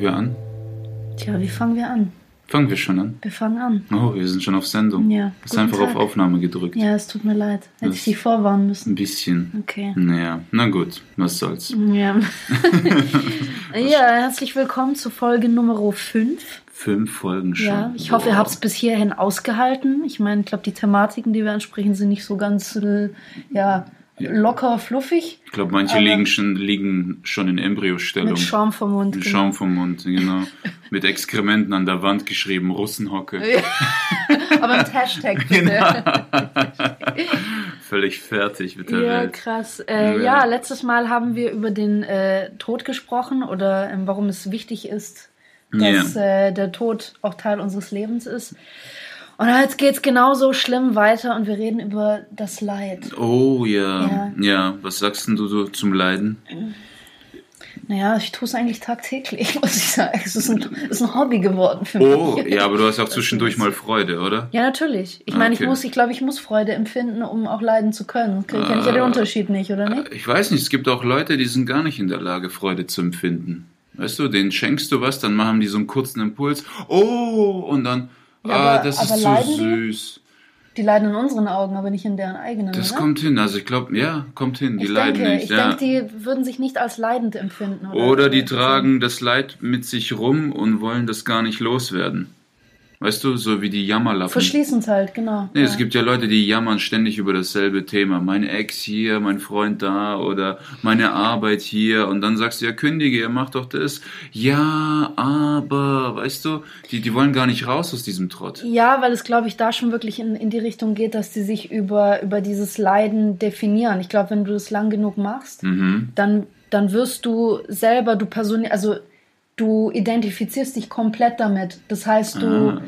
Fangen wir an? Tja, wie fangen wir an? Fangen wir schon an? Wir fangen an. Oh, wir sind schon auf Sendung. Ja, Hast guten einfach Tag. auf Aufnahme gedrückt. Ja, es tut mir leid. Hätte Das- ich dich vorwarnen Ein müssen. bisschen. Okay. Naja, na gut, was soll's. Ja. ja, herzlich willkommen zu Folge Nummer 5. Fünf Folgen schon. Ja, ich hoffe, ihr Wow. habt es bis hierhin ausgehalten. Ich meine, ich glaube, die Thematiken, die wir ansprechen, sind nicht so ganz äh, ja, locker, fluffig. Ich glaube, manche liegen schon, liegen schon in Embryostellung. Mit Schaum vom Mund. Mit genau. Schaum vom Mund, genau. Mit Exkrementen an der Wand geschrieben, Russenhocke. Aber mit Hashtag bitte. Genau. Völlig fertig mit der Ja, Welt. krass. Äh, Ja. ja, letztes Mal haben wir über den äh, Tod gesprochen oder ähm, warum es wichtig ist, dass äh, der Tod auch Teil unseres Lebens ist. Und jetzt geht's genauso schlimm weiter und wir reden über das Leid. Oh ja. Ja. ja, Was sagst denn du so zum Leiden? Naja, ich tue es eigentlich tagtäglich, muss ich sagen. Es ist ein, es ist ein Hobby geworden für Oh, mich. ja, aber du hast auch zwischendurch mal Freude, oder? Ja, natürlich. Ich meine, Okay. ich muss, ich glaube, ich muss Freude empfinden, um auch leiden zu können. Kenne ich ja den Ah. Unterschied nicht, oder nicht? Ich weiß nicht, es gibt auch Leute, die sind gar nicht in der Lage, Freude zu empfinden. Weißt du, denen schenkst du was, dann machen die so einen kurzen Impuls. Oh, und dann, Ja, ah, aber- das aber ist so süß. Die leiden in unseren Augen, aber nicht in deren eigenen. Das oder? kommt hin. Also ich glaube, ja, kommt hin. Die ich leiden denke, nicht. ich ja. denke, die würden sich nicht als leidend empfinden. Oder, Oder die tragen das Leid mit sich rum und wollen das gar nicht loswerden. Weißt du, so wie die Jammerlappen. Verschließen es halt, genau. Nee, ja. es gibt ja Leute, die jammern ständig über dasselbe Thema. Mein Ex hier, mein Freund da oder meine Arbeit hier. Und dann sagst du, ja, kündige, ihr macht doch das. Ja, aber, weißt du, die, die wollen gar nicht raus aus diesem Trott. ja, weil es, glaube ich, da schon wirklich in, in die Richtung geht, dass die sich über, über dieses Leiden definieren. Ich glaube, wenn du das lang genug machst, Mhm. dann, dann wirst du selber, du Person, also du identifizierst dich komplett damit. Das heißt, du, Ah.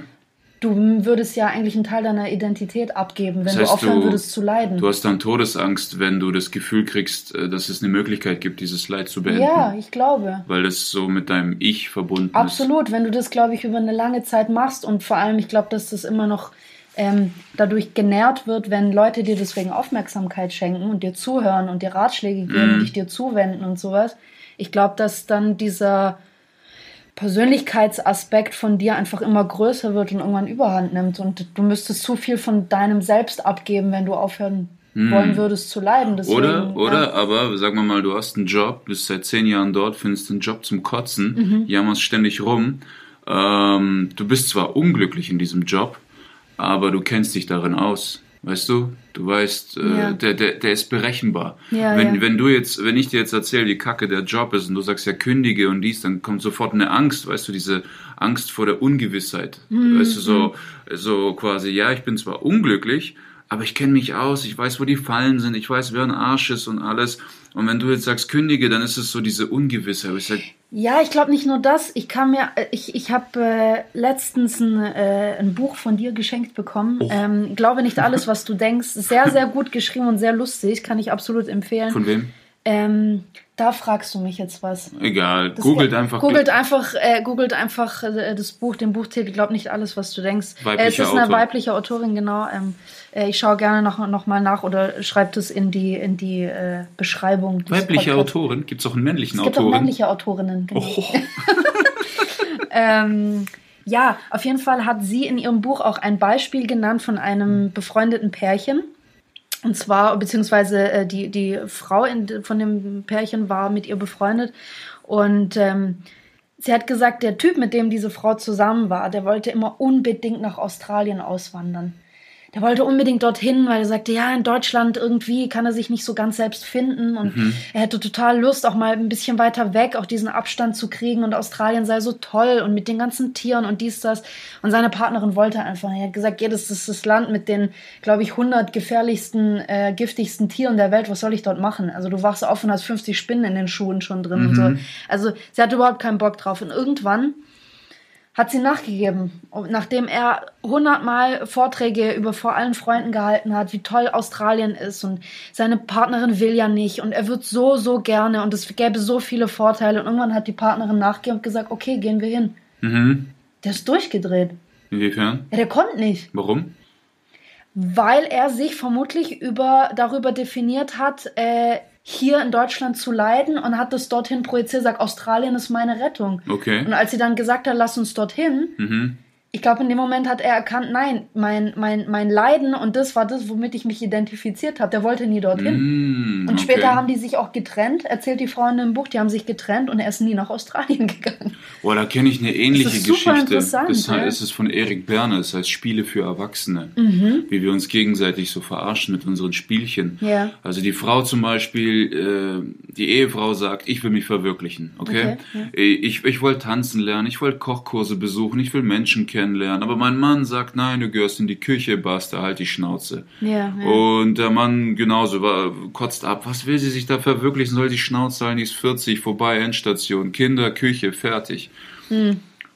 du würdest ja eigentlich einen Teil deiner Identität abgeben, wenn Das du heißt, aufhören du- würdest zu leiden. Du hast dann Todesangst, wenn du das Gefühl kriegst, äh, dass es eine Möglichkeit gibt, dieses Leid zu beenden. ja, ich glaube. Weil es so mit deinem Ich verbunden Absolut, wenn du das, glaube ich, über eine lange Zeit machst und vor allem, ich glaube, dass das immer noch ähm, dadurch genährt wird, wenn Leute dir deswegen Aufmerksamkeit schenken und dir zuhören und dir Ratschläge geben, Mhm. dich dir zuwenden und sowas. Ich glaube, dass dann dieser Persönlichkeitsaspekt von dir einfach immer größer wird und irgendwann überhand nimmt und du müsstest zu viel von deinem Selbst abgeben, wenn du aufhören wollen würdest zu leiden. Deswegen. Oder, oder, Ja. aber sagen wir mal, du hast einen Job, bist seit zehn Jahren dort, findest einen Job zum Kotzen, Mhm. jammerst ständig rum. Ähm, du bist zwar unglücklich in diesem Job, aber du kennst dich darin aus. Weißt du? Du weißt, äh, Ja. der, der, der ist berechenbar. Ja, wenn, ja. wenn du jetzt, wenn ich dir jetzt erzähle, wie kacke der Job ist und du sagst ja kündige und dies, dann kommt sofort eine Angst, weißt du, diese Angst vor der Ungewissheit. Mhm, Weißt du, so, so quasi, ja, ich bin zwar unglücklich, aber ich kenne mich aus, ich weiß, wo die Fallen sind, ich weiß, wer ein Arsch ist und alles. Und wenn du jetzt sagst, kündige, dann ist es so diese Ungewissheit. Ich sag, Ja, ich glaube nicht nur das. Ich kann mir, äh, ich, ich habe äh, letztens ein, äh, ein Buch von dir geschenkt bekommen. Oh. Ähm, Glaube nicht alles, was du denkst. Sehr, sehr gut geschrieben und sehr lustig. Kann ich absolut empfehlen. von wem? Ähm, da fragst du mich jetzt was. Egal, Das- googelt einfach. Googelt einfach, äh, googelt einfach äh, das Buch, den Buchtitel. Glaub nicht alles, was du denkst. Äh, es ist eine Autor. weibliche Autorin, genau. Ähm, äh, ich schaue gerne noch, noch mal nach oder schreibt es in die in die äh, Beschreibung. Weibliche Podcasts. Autorin? Gibt es auch einen männlichen Es gibt auch männliche Autorinnen. Genau. Oh, Ähm, ja, auf jeden Fall hat sie in ihrem Buch auch ein Beispiel genannt von einem befreundeten Pärchen. Und zwar, beziehungsweise äh, die, die Frau in, von dem Pärchen war mit ihr befreundet. Und ähm, sie hat gesagt, der Typ, mit dem diese Frau zusammen war, der wollte immer unbedingt nach Australien auswandern. Der wollte unbedingt dorthin, weil er sagte, ja, in Deutschland irgendwie kann er sich nicht so ganz selbst finden und Mhm. er hätte total Lust, auch mal ein bisschen weiter weg, auch diesen Abstand zu kriegen und Australien sei so toll und mit den ganzen Tieren und dies, das. Und seine Partnerin wollte einfach, er hat gesagt, ja, das ist das Land mit den, glaube ich, 100 gefährlichsten, äh, giftigsten Tieren der Welt, was soll ich dort machen? Also du wachst auf und hast 50 Spinnen in den Schuhen schon drin und so. Also sie hatte überhaupt keinen Bock drauf und irgendwann hat sie nachgegeben. Nachdem er hundertmal Vorträge über vor allen Freunden gehalten hat, wie toll Australien ist und seine Partnerin will ja nicht und er wird so, so gerne und es gäbe so viele Vorteile und irgendwann hat die Partnerin nachgegeben und gesagt, okay, gehen wir hin. Mhm. Der ist durchgedreht. Inwiefern? Ja, der konnte nicht, Warum? weil er sich vermutlich über, darüber definiert hat, äh, hier in Deutschland zu leiden und hat das dorthin projiziert, sagt, Australien ist meine Rettung. Okay. Und als sie dann gesagt hat, lass uns dorthin, Mhm. Ich glaube, in dem Moment hat er erkannt, nein, mein, mein, mein Leiden und das war das, womit ich mich identifiziert habe. Der wollte nie dorthin. Mm, Und später okay. haben die sich auch getrennt, erzählt die Freundin im Buch, die haben sich getrennt und er ist nie nach Australien gegangen. Boah, da kenne ich eine ähnliche Das ist super Geschichte. interessant, das ja. es ist von Erik Berner, das heißt Spiele für Erwachsene. Mhm. Wie wir uns gegenseitig so verarschen mit unseren Spielchen. Ja. Also die Frau zum Beispiel, äh, die Ehefrau sagt, ich will mich verwirklichen, okay? Ich, ich wollte tanzen lernen, ich wollte Kochkurse besuchen, ich will Menschen kennenlernen, aber mein Mann sagt, nein, du gehörst in die Küche, Basta, halt die Schnauze. Ja, ja. Und der Mann genauso war, kotzt ab. Was will sie sich da verwirklichen? Soll die Schnauze halten? Die ist 40, vorbei, Endstation. Kinder, Küche, fertig.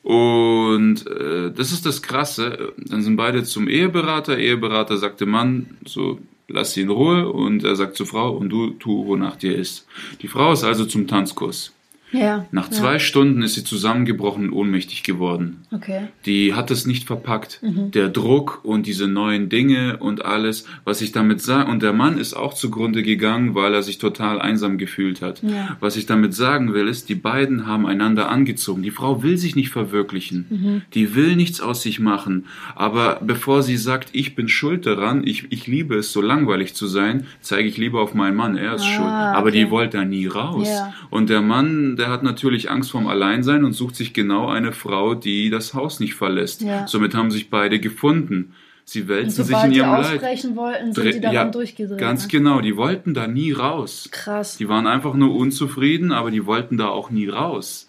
Und äh, das ist das Krasse. Dann sind beide zum Eheberater. Eheberater sagt dem Mann so, lass sie in Ruhe. Und er sagt zur Frau, und du tu, wonach dir ist. Die Frau ist also zum Tanzkurs. Ja. Nach zwei Stunden ist sie zusammengebrochen und ohnmächtig geworden. Okay. Die hat es nicht verpackt. Mhm. Der Druck und diese neuen Dinge und alles, was ich damit sage. Und der Mann ist auch zugrunde gegangen, weil er sich total einsam gefühlt hat. Ja. Was ich damit sagen will, ist, die beiden haben einander angezogen. Die Frau will sich nicht verwirklichen. Mhm. Die will nichts aus sich machen. Aber bevor sie sagt, ich bin schuld daran, ich, ich liebe es, so langweilig zu sein, zeige ich lieber auf meinen Mann, er ist Ah, schuld. Aber okay. die wollte da nie raus. Ja. Und der Mann, der hat natürlich Angst vorm Alleinsein und sucht sich genau eine Frau, die das Haus nicht verlässt. Ja. Somit haben sich beide gefunden. Sie wälzen sich in ihrem Leid. ausbrechen wollten, sind Dre- die daran ja, durchgedreht. Ganz ne? genau, die wollten da nie raus. Krass. Die waren einfach nur unzufrieden, aber die wollten da auch nie raus.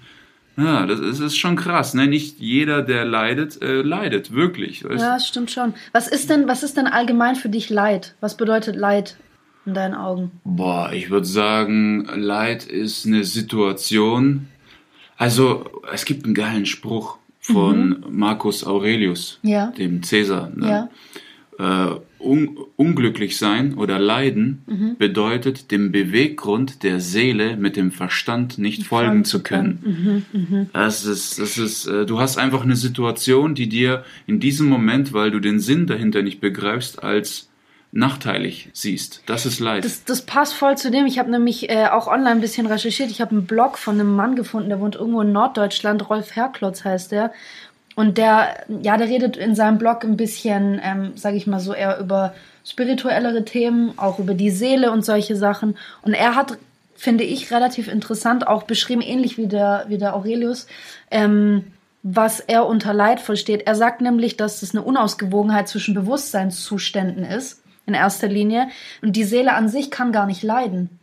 Ja, das ist, ist schon krass. Ne? Nicht jeder, der leidet, äh, leidet, wirklich. Weißt? Ja, das stimmt schon. Was ist denn, was ist denn allgemein für dich Leid? Was bedeutet Leid in deinen Augen? Boah, ich würde sagen, Leid ist eine Situation. Also, es gibt einen geilen Spruch von Marcus Aurelius, Mhm. Ja. dem Cäsar. Ne? Ja. Äh, un unglücklich sein oder leiden Mhm. bedeutet, dem Beweggrund der Seele mit dem Verstand nicht folgen zu können. Mhm, Das ist, das ist, äh, du hast einfach eine Situation, die dir in diesem Moment, weil du den Sinn dahinter nicht begreifst, als nachteilig siehst. Das ist Leid. Das, das passt voll zu dem. Ich habe nämlich äh, auch online ein bisschen recherchiert. Ich habe einen Blog von einem Mann gefunden, der wohnt irgendwo in Norddeutschland. Rolf Herklotz heißt der. Und der, ja, der redet in seinem Blog ein bisschen, ähm, sage ich mal so, eher über spirituellere Themen, auch über die Seele und solche Sachen. Und er hat, finde ich, relativ interessant auch beschrieben, ähnlich wie der, wie der Aurelius, ähm, was er unter Leid versteht. Er sagt nämlich, dass es eine Unausgewogenheit zwischen Bewusstseinszuständen ist, in erster Linie. Und die Seele an sich kann gar nicht leiden.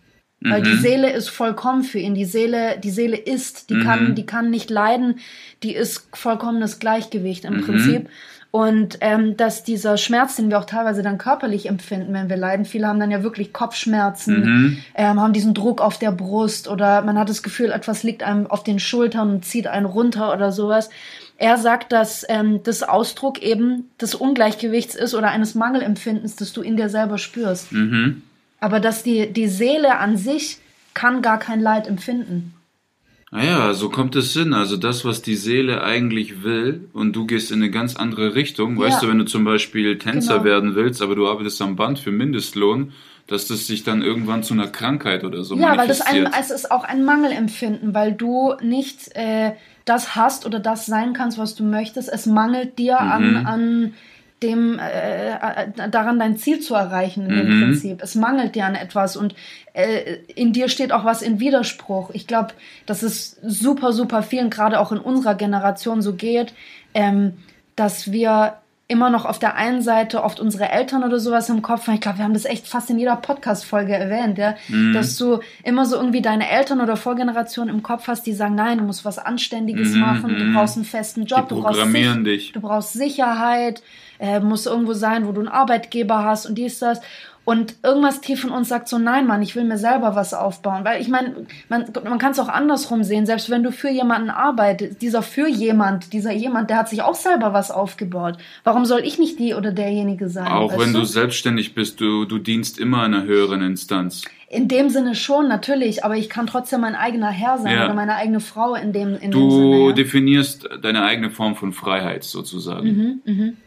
Weil die Seele ist vollkommen für ihn. Die Seele, die Seele ist, die kann, die kann nicht leiden. Die ist vollkommenes Gleichgewicht im Prinzip. Und ähm, dass dieser Schmerz, den wir auch teilweise dann körperlich empfinden, wenn wir leiden, viele haben dann ja wirklich Kopfschmerzen, ähm, haben diesen Druck auf der Brust oder man hat das Gefühl, etwas liegt einem auf den Schultern und zieht einen runter oder sowas. Er sagt, dass ähm, das Ausdruck eben des Ungleichgewichts ist oder eines Mangelempfindens, das du in dir selber spürst. Aber dass die, die Seele an sich kann gar kein Leid empfinden. Naja, so kommt es hin. Also das, was die Seele eigentlich will und du gehst in eine ganz andere Richtung. Weißt Ja. du, wenn du zum Beispiel Tänzer Genau. werden willst, aber du arbeitest am Band für Mindestlohn, dass das sich dann irgendwann zu einer Krankheit oder so Ja, weil das ein, manifestiert. es ist auch ein Mangelempfinden, weil du nicht äh, das hast oder das sein kannst, was du möchtest. Es mangelt dir Mhm. an, an dem äh, äh, daran dein Ziel zu erreichen im Mhm. Prinzip. Es mangelt dir an etwas und äh, in dir steht auch was in Widerspruch. Ich glaube, dass es super, super vielen, gerade auch in unserer Generation so geht, ähm, dass wir immer noch auf der einen Seite oft unsere Eltern oder sowas im Kopf. Ich glaube, wir haben das echt fast in jeder Podcast-Folge erwähnt, ja? Mhm. dass du immer so irgendwie deine Eltern oder Vorgenerationen im Kopf hast, die sagen, nein, du musst was Anständiges machen, du brauchst einen festen Job, Mhm, Die du brauchst, programmieren dich. du brauchst Sicherheit, äh, muss irgendwo sein, wo du einen Arbeitgeber hast und dies, das. Und irgendwas tief in uns sagt so, nein, Mann, ich will mir selber was aufbauen. Weil ich meine, man, man kann es auch andersrum sehen. Selbst wenn du für jemanden arbeitest, dieser für jemand, dieser jemand, der hat sich auch selber was aufgebaut. Warum soll ich nicht die oder derjenige sein? Auch wenn du selbstständig bist, du, du dienst immer einer höheren Instanz. In dem Sinne schon, natürlich, aber ich kann trotzdem mein eigener Herr sein Ja. oder meine eigene Frau in dem, in dem Du Sinne. Ja. definierst deine eigene Form von Freiheit sozusagen.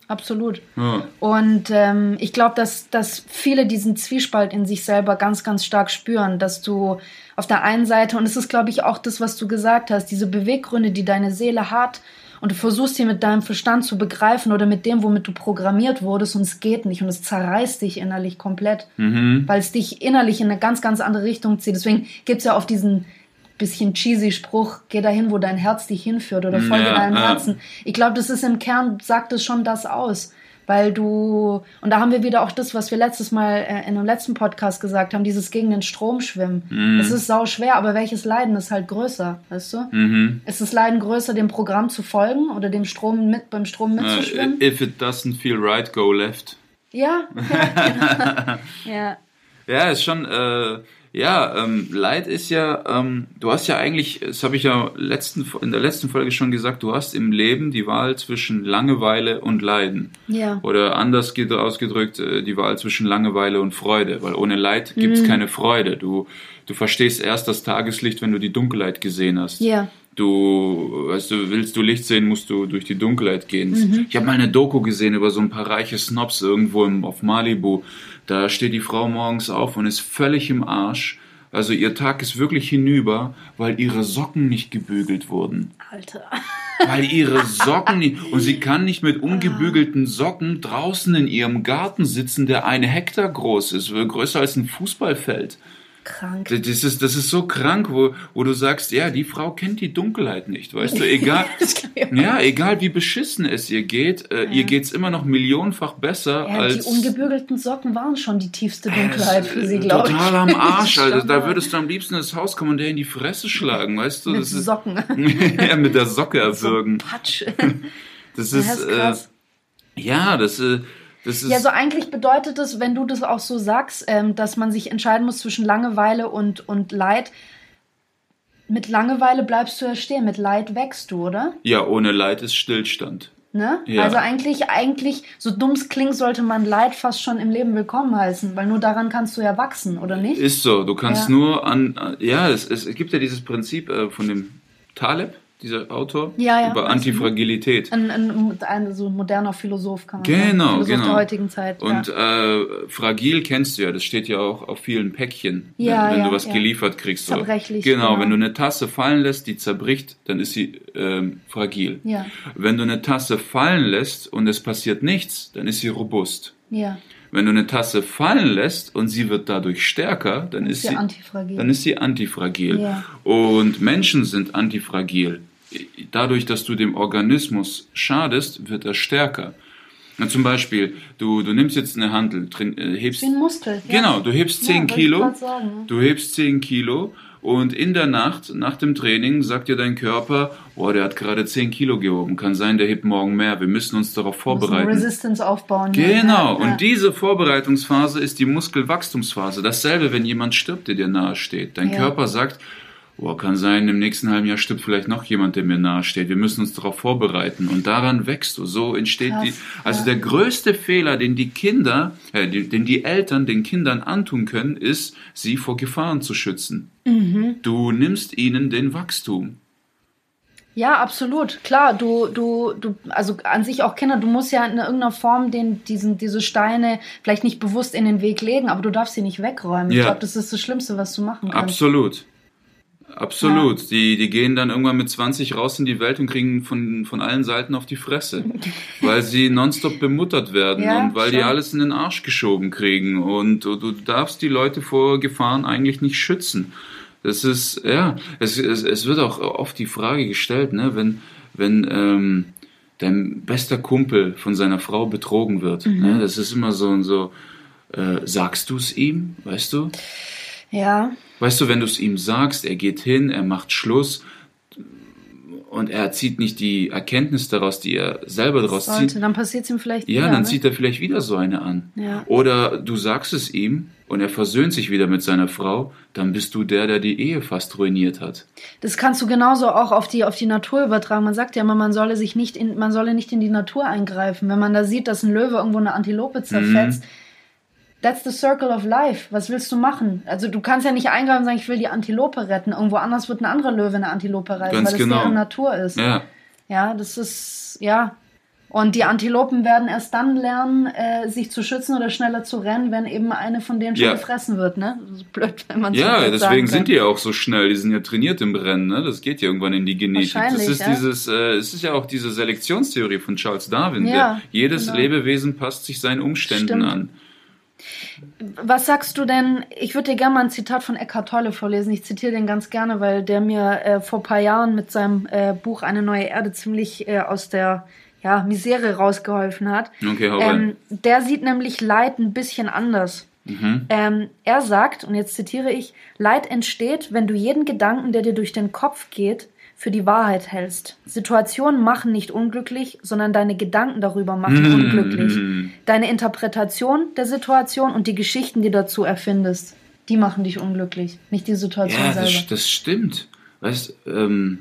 Absolut. Ja. Und ähm, ich glaube, dass, dass viele diesen Zwiespalt in sich selber ganz, ganz stark spüren, dass du auf der einen Seite, und es ist, glaube ich, auch das, was du gesagt hast, diese Beweggründe, die deine Seele hat, und du versuchst sie mit deinem Verstand zu begreifen oder mit dem, womit du programmiert wurdest, und es geht nicht und es zerreißt dich innerlich komplett, weil es dich innerlich in eine ganz, ganz andere Richtung zieht. Deswegen gibt's ja oft diesen bisschen cheesy Spruch, geh dahin, wo dein Herz dich hinführt oder folge Ja, deinem ja. Herzen. Ich glaube, das ist im Kern, sagt es schon das aus. Weil du, und da haben wir wieder auch das, was wir letztes Mal äh, in dem letzten Podcast gesagt haben, dieses gegen den Strom schwimmen. Mhm. Es ist sau schwer, aber welches Leiden ist halt größer, weißt du? Mhm. Ist das Leiden größer, dem Programm zu folgen oder dem Strom mit, beim Strom mitzuschwimmen? Äh, if it doesn't feel right, go left. ja, ja, genau. ja. Ja, ist schon, äh, ja, ähm, Leid ist ja, ähm, du hast ja eigentlich, das habe ich ja letzten, in der letzten Folge schon gesagt, du hast im Leben die Wahl zwischen Langeweile und Leiden. Ja. Oder anders ausgedrückt, äh, die Wahl zwischen Langeweile und Freude, weil ohne Leid gibt's keine Freude. Du, du verstehst erst das Tageslicht, wenn du die Dunkelheit gesehen hast. Ja. Du, weißt du, willst du Licht sehen, musst du durch die Dunkelheit gehen. Ich habe mal eine Doku gesehen über so ein paar reiche Snobs irgendwo im, auf Malibu. Da steht die Frau morgens auf und ist völlig im Arsch. Also ihr Tag ist wirklich hinüber, weil ihre Socken nicht gebügelt wurden. Alter. Weil ihre Socken nicht, und sie kann nicht mit ungebügelten Socken draußen in ihrem Garten sitzen, der eine Hektar groß ist, größer als ein Fußballfeld. Krank. Das ist, das ist so krank, wo, wo du sagst, ja, die Frau kennt die Dunkelheit nicht, weißt du, egal, Das ja, egal wie beschissen es ihr geht, äh, ihr geht's immer noch millionenfach besser Ja, als die ungebügelten Socken waren schon die tiefste Dunkelheit für sie, glaube ich. total am Arsch. Schon, Da ja. würdest du am liebsten ins Haus kommen und der in die Fresse schlagen, weißt du? Mit das ist, Socken. ja, mit der Socke erwürgen. Patsch. Das Ja, ist, ist äh, ja, das, äh, das ist, Ja, so eigentlich bedeutet es, wenn du das auch so sagst, ähm, dass man sich entscheiden muss zwischen Langeweile und, und Leid. Mit Langeweile bleibst du ja stehen, mit Leid wächst du, oder? ja, ohne Leid ist Stillstand. Ne? Ja. Also eigentlich, eigentlich, so dumm es klingt, sollte man Leid fast schon im Leben willkommen heißen, weil nur daran kannst du ja wachsen, oder nicht? Ist so, du kannst Ja. nur an, an- ja, es, es gibt ja dieses Prinzip äh, von dem Taleb, dieser Autor, Ja, ja, über. Antifragilität. Ein, ein, ein so moderner Philosoph kann man Genau, sagen. Philosoph genau. der heutigen Zeit. Und ja. äh, fragil kennst du ja, das steht ja auch auf vielen Päckchen, Ja, wenn, wenn du was geliefert kriegst. Zerbrechlich, Genau, genau. wenn du eine Tasse fallen lässt, die zerbricht, dann ist sie ähm, fragil. Ja. Wenn du eine Tasse fallen lässt und es passiert nichts, dann ist sie robust. ja. Wenn du eine Tasse fallen lässt und sie wird dadurch stärker, dann ist sie sie antifragil. Dann ist sie antifragil. Ja. Und Menschen sind antifragil. Dadurch, dass du dem Organismus schadest, wird er stärker. Na, zum Beispiel, du, du nimmst jetzt eine Handel, drin, äh, hebst, ein Muskel. Ja. genau, du hebst Ja, 10 wollte ich Kilo, ja. du hebst 10 Kilo und in der Nacht, nach dem Training, sagt dir dein Körper, boah, der hat gerade 10 Kilo gehoben, kann sein, der hebt morgen mehr, wir müssen uns darauf vorbereiten. Resistance aufbauen. hier. Genau, Ja, ja. und diese Vorbereitungsphase ist die Muskelwachstumsphase. Dasselbe, wenn jemand stirbt, der dir nahe steht. Dein Ja. Körper sagt, oh, kann sein, im nächsten halben Jahr stirbt vielleicht noch jemand, der mir nahe steht. Wir müssen uns darauf vorbereiten. Und daran wächst du. So entsteht Krass, die. Also ja. der größte Fehler, den die Kinder, äh, den die Eltern den Kindern antun können, ist, sie vor Gefahren zu schützen. Mhm. Du nimmst ihnen den Wachstum. Ja, absolut. Klar, du, du, du, also an sich auch Kinder, du musst ja in irgendeiner Form den, diesen, diese Steine vielleicht nicht bewusst in den Weg legen, aber du darfst sie nicht wegräumen. Ich Ja. glaube, das ist das Schlimmste, was du machen kannst. Absolut. Absolut. Die, die gehen dann irgendwann mit 20 raus in die Welt und kriegen von, von allen Seiten auf die Fresse. weil sie nonstop bemuttert werden Ja, und weil die schon. alles in den Arsch geschoben kriegen. Und du, du darfst die Leute vor Gefahren eigentlich nicht schützen. Das ist, ja, es, es, es wird auch oft die Frage gestellt, ne, wenn, wenn, ähm, dein bester Kumpel von seiner Frau betrogen wird. Mhm. Ne? Das ist immer so und so, äh, sagst du es ihm, weißt du? Ja, Weißt du, wenn du es ihm sagst, er geht hin, er macht Schluss und er zieht nicht die Erkenntnis daraus, die er selber daraus sollte. zieht. Dann passiert es ihm vielleicht Ja, wieder. dann ne? zieht er vielleicht wieder so eine an. Ja. Oder du sagst es ihm und er versöhnt sich wieder mit seiner Frau, dann bist du der, der die Ehe fast ruiniert hat. Das kannst du genauso auch auf die, auf die Natur übertragen. Man sagt ja immer, man solle sich nicht in, man solle nicht in die Natur eingreifen. Wenn man da sieht, dass ein Löwe irgendwo eine Antilope zerfetzt, Mhm. That's the circle of life. Was willst du machen? Also du kannst ja nicht eingreifen und sagen, ich will die Antilope retten. Irgendwo anders wird ein anderer Löwe eine Antilope reiten, Ganz weil genau. das deren Natur ist. Ja, Ja, das ist, ja. Und die Antilopen werden erst dann lernen, äh, sich zu schützen oder schneller zu rennen, wenn eben eine von denen schon Ja. gefressen wird, ne? Blöd, wenn man ja so deswegen sind die ja auch so schnell. Die sind ja trainiert im Rennen. Ne? Das geht ja irgendwann in die Genetik. Das ist ja. dieses, äh, es ist ja auch diese Selektionstheorie von Charles Darwin. Ja, jedes genau. Lebewesen passt sich seinen Umständen Stimmt. an. Was sagst du denn? Ich würde dir gerne mal ein Zitat von Eckhart Tolle vorlesen. Ich zitiere den ganz gerne, weil der mir äh, vor ein paar Jahren mit seinem äh, Buch Eine neue Erde ziemlich äh, aus der ja, Misere rausgeholfen hat. Okay, hau. Ähm, der sieht nämlich Leid ein bisschen anders. Mhm. Ähm, er sagt, und jetzt zitiere ich, Leid entsteht, wenn du jeden Gedanken, der dir durch den Kopf geht, für die Wahrheit hältst. Situationen machen nicht unglücklich, sondern deine Gedanken darüber machen Mhm. unglücklich. Deine Interpretation der Situation und die Geschichten, die du dazu erfindest, die machen dich unglücklich, nicht die Situation Ja, selber. das, das stimmt. Weißt, ähm,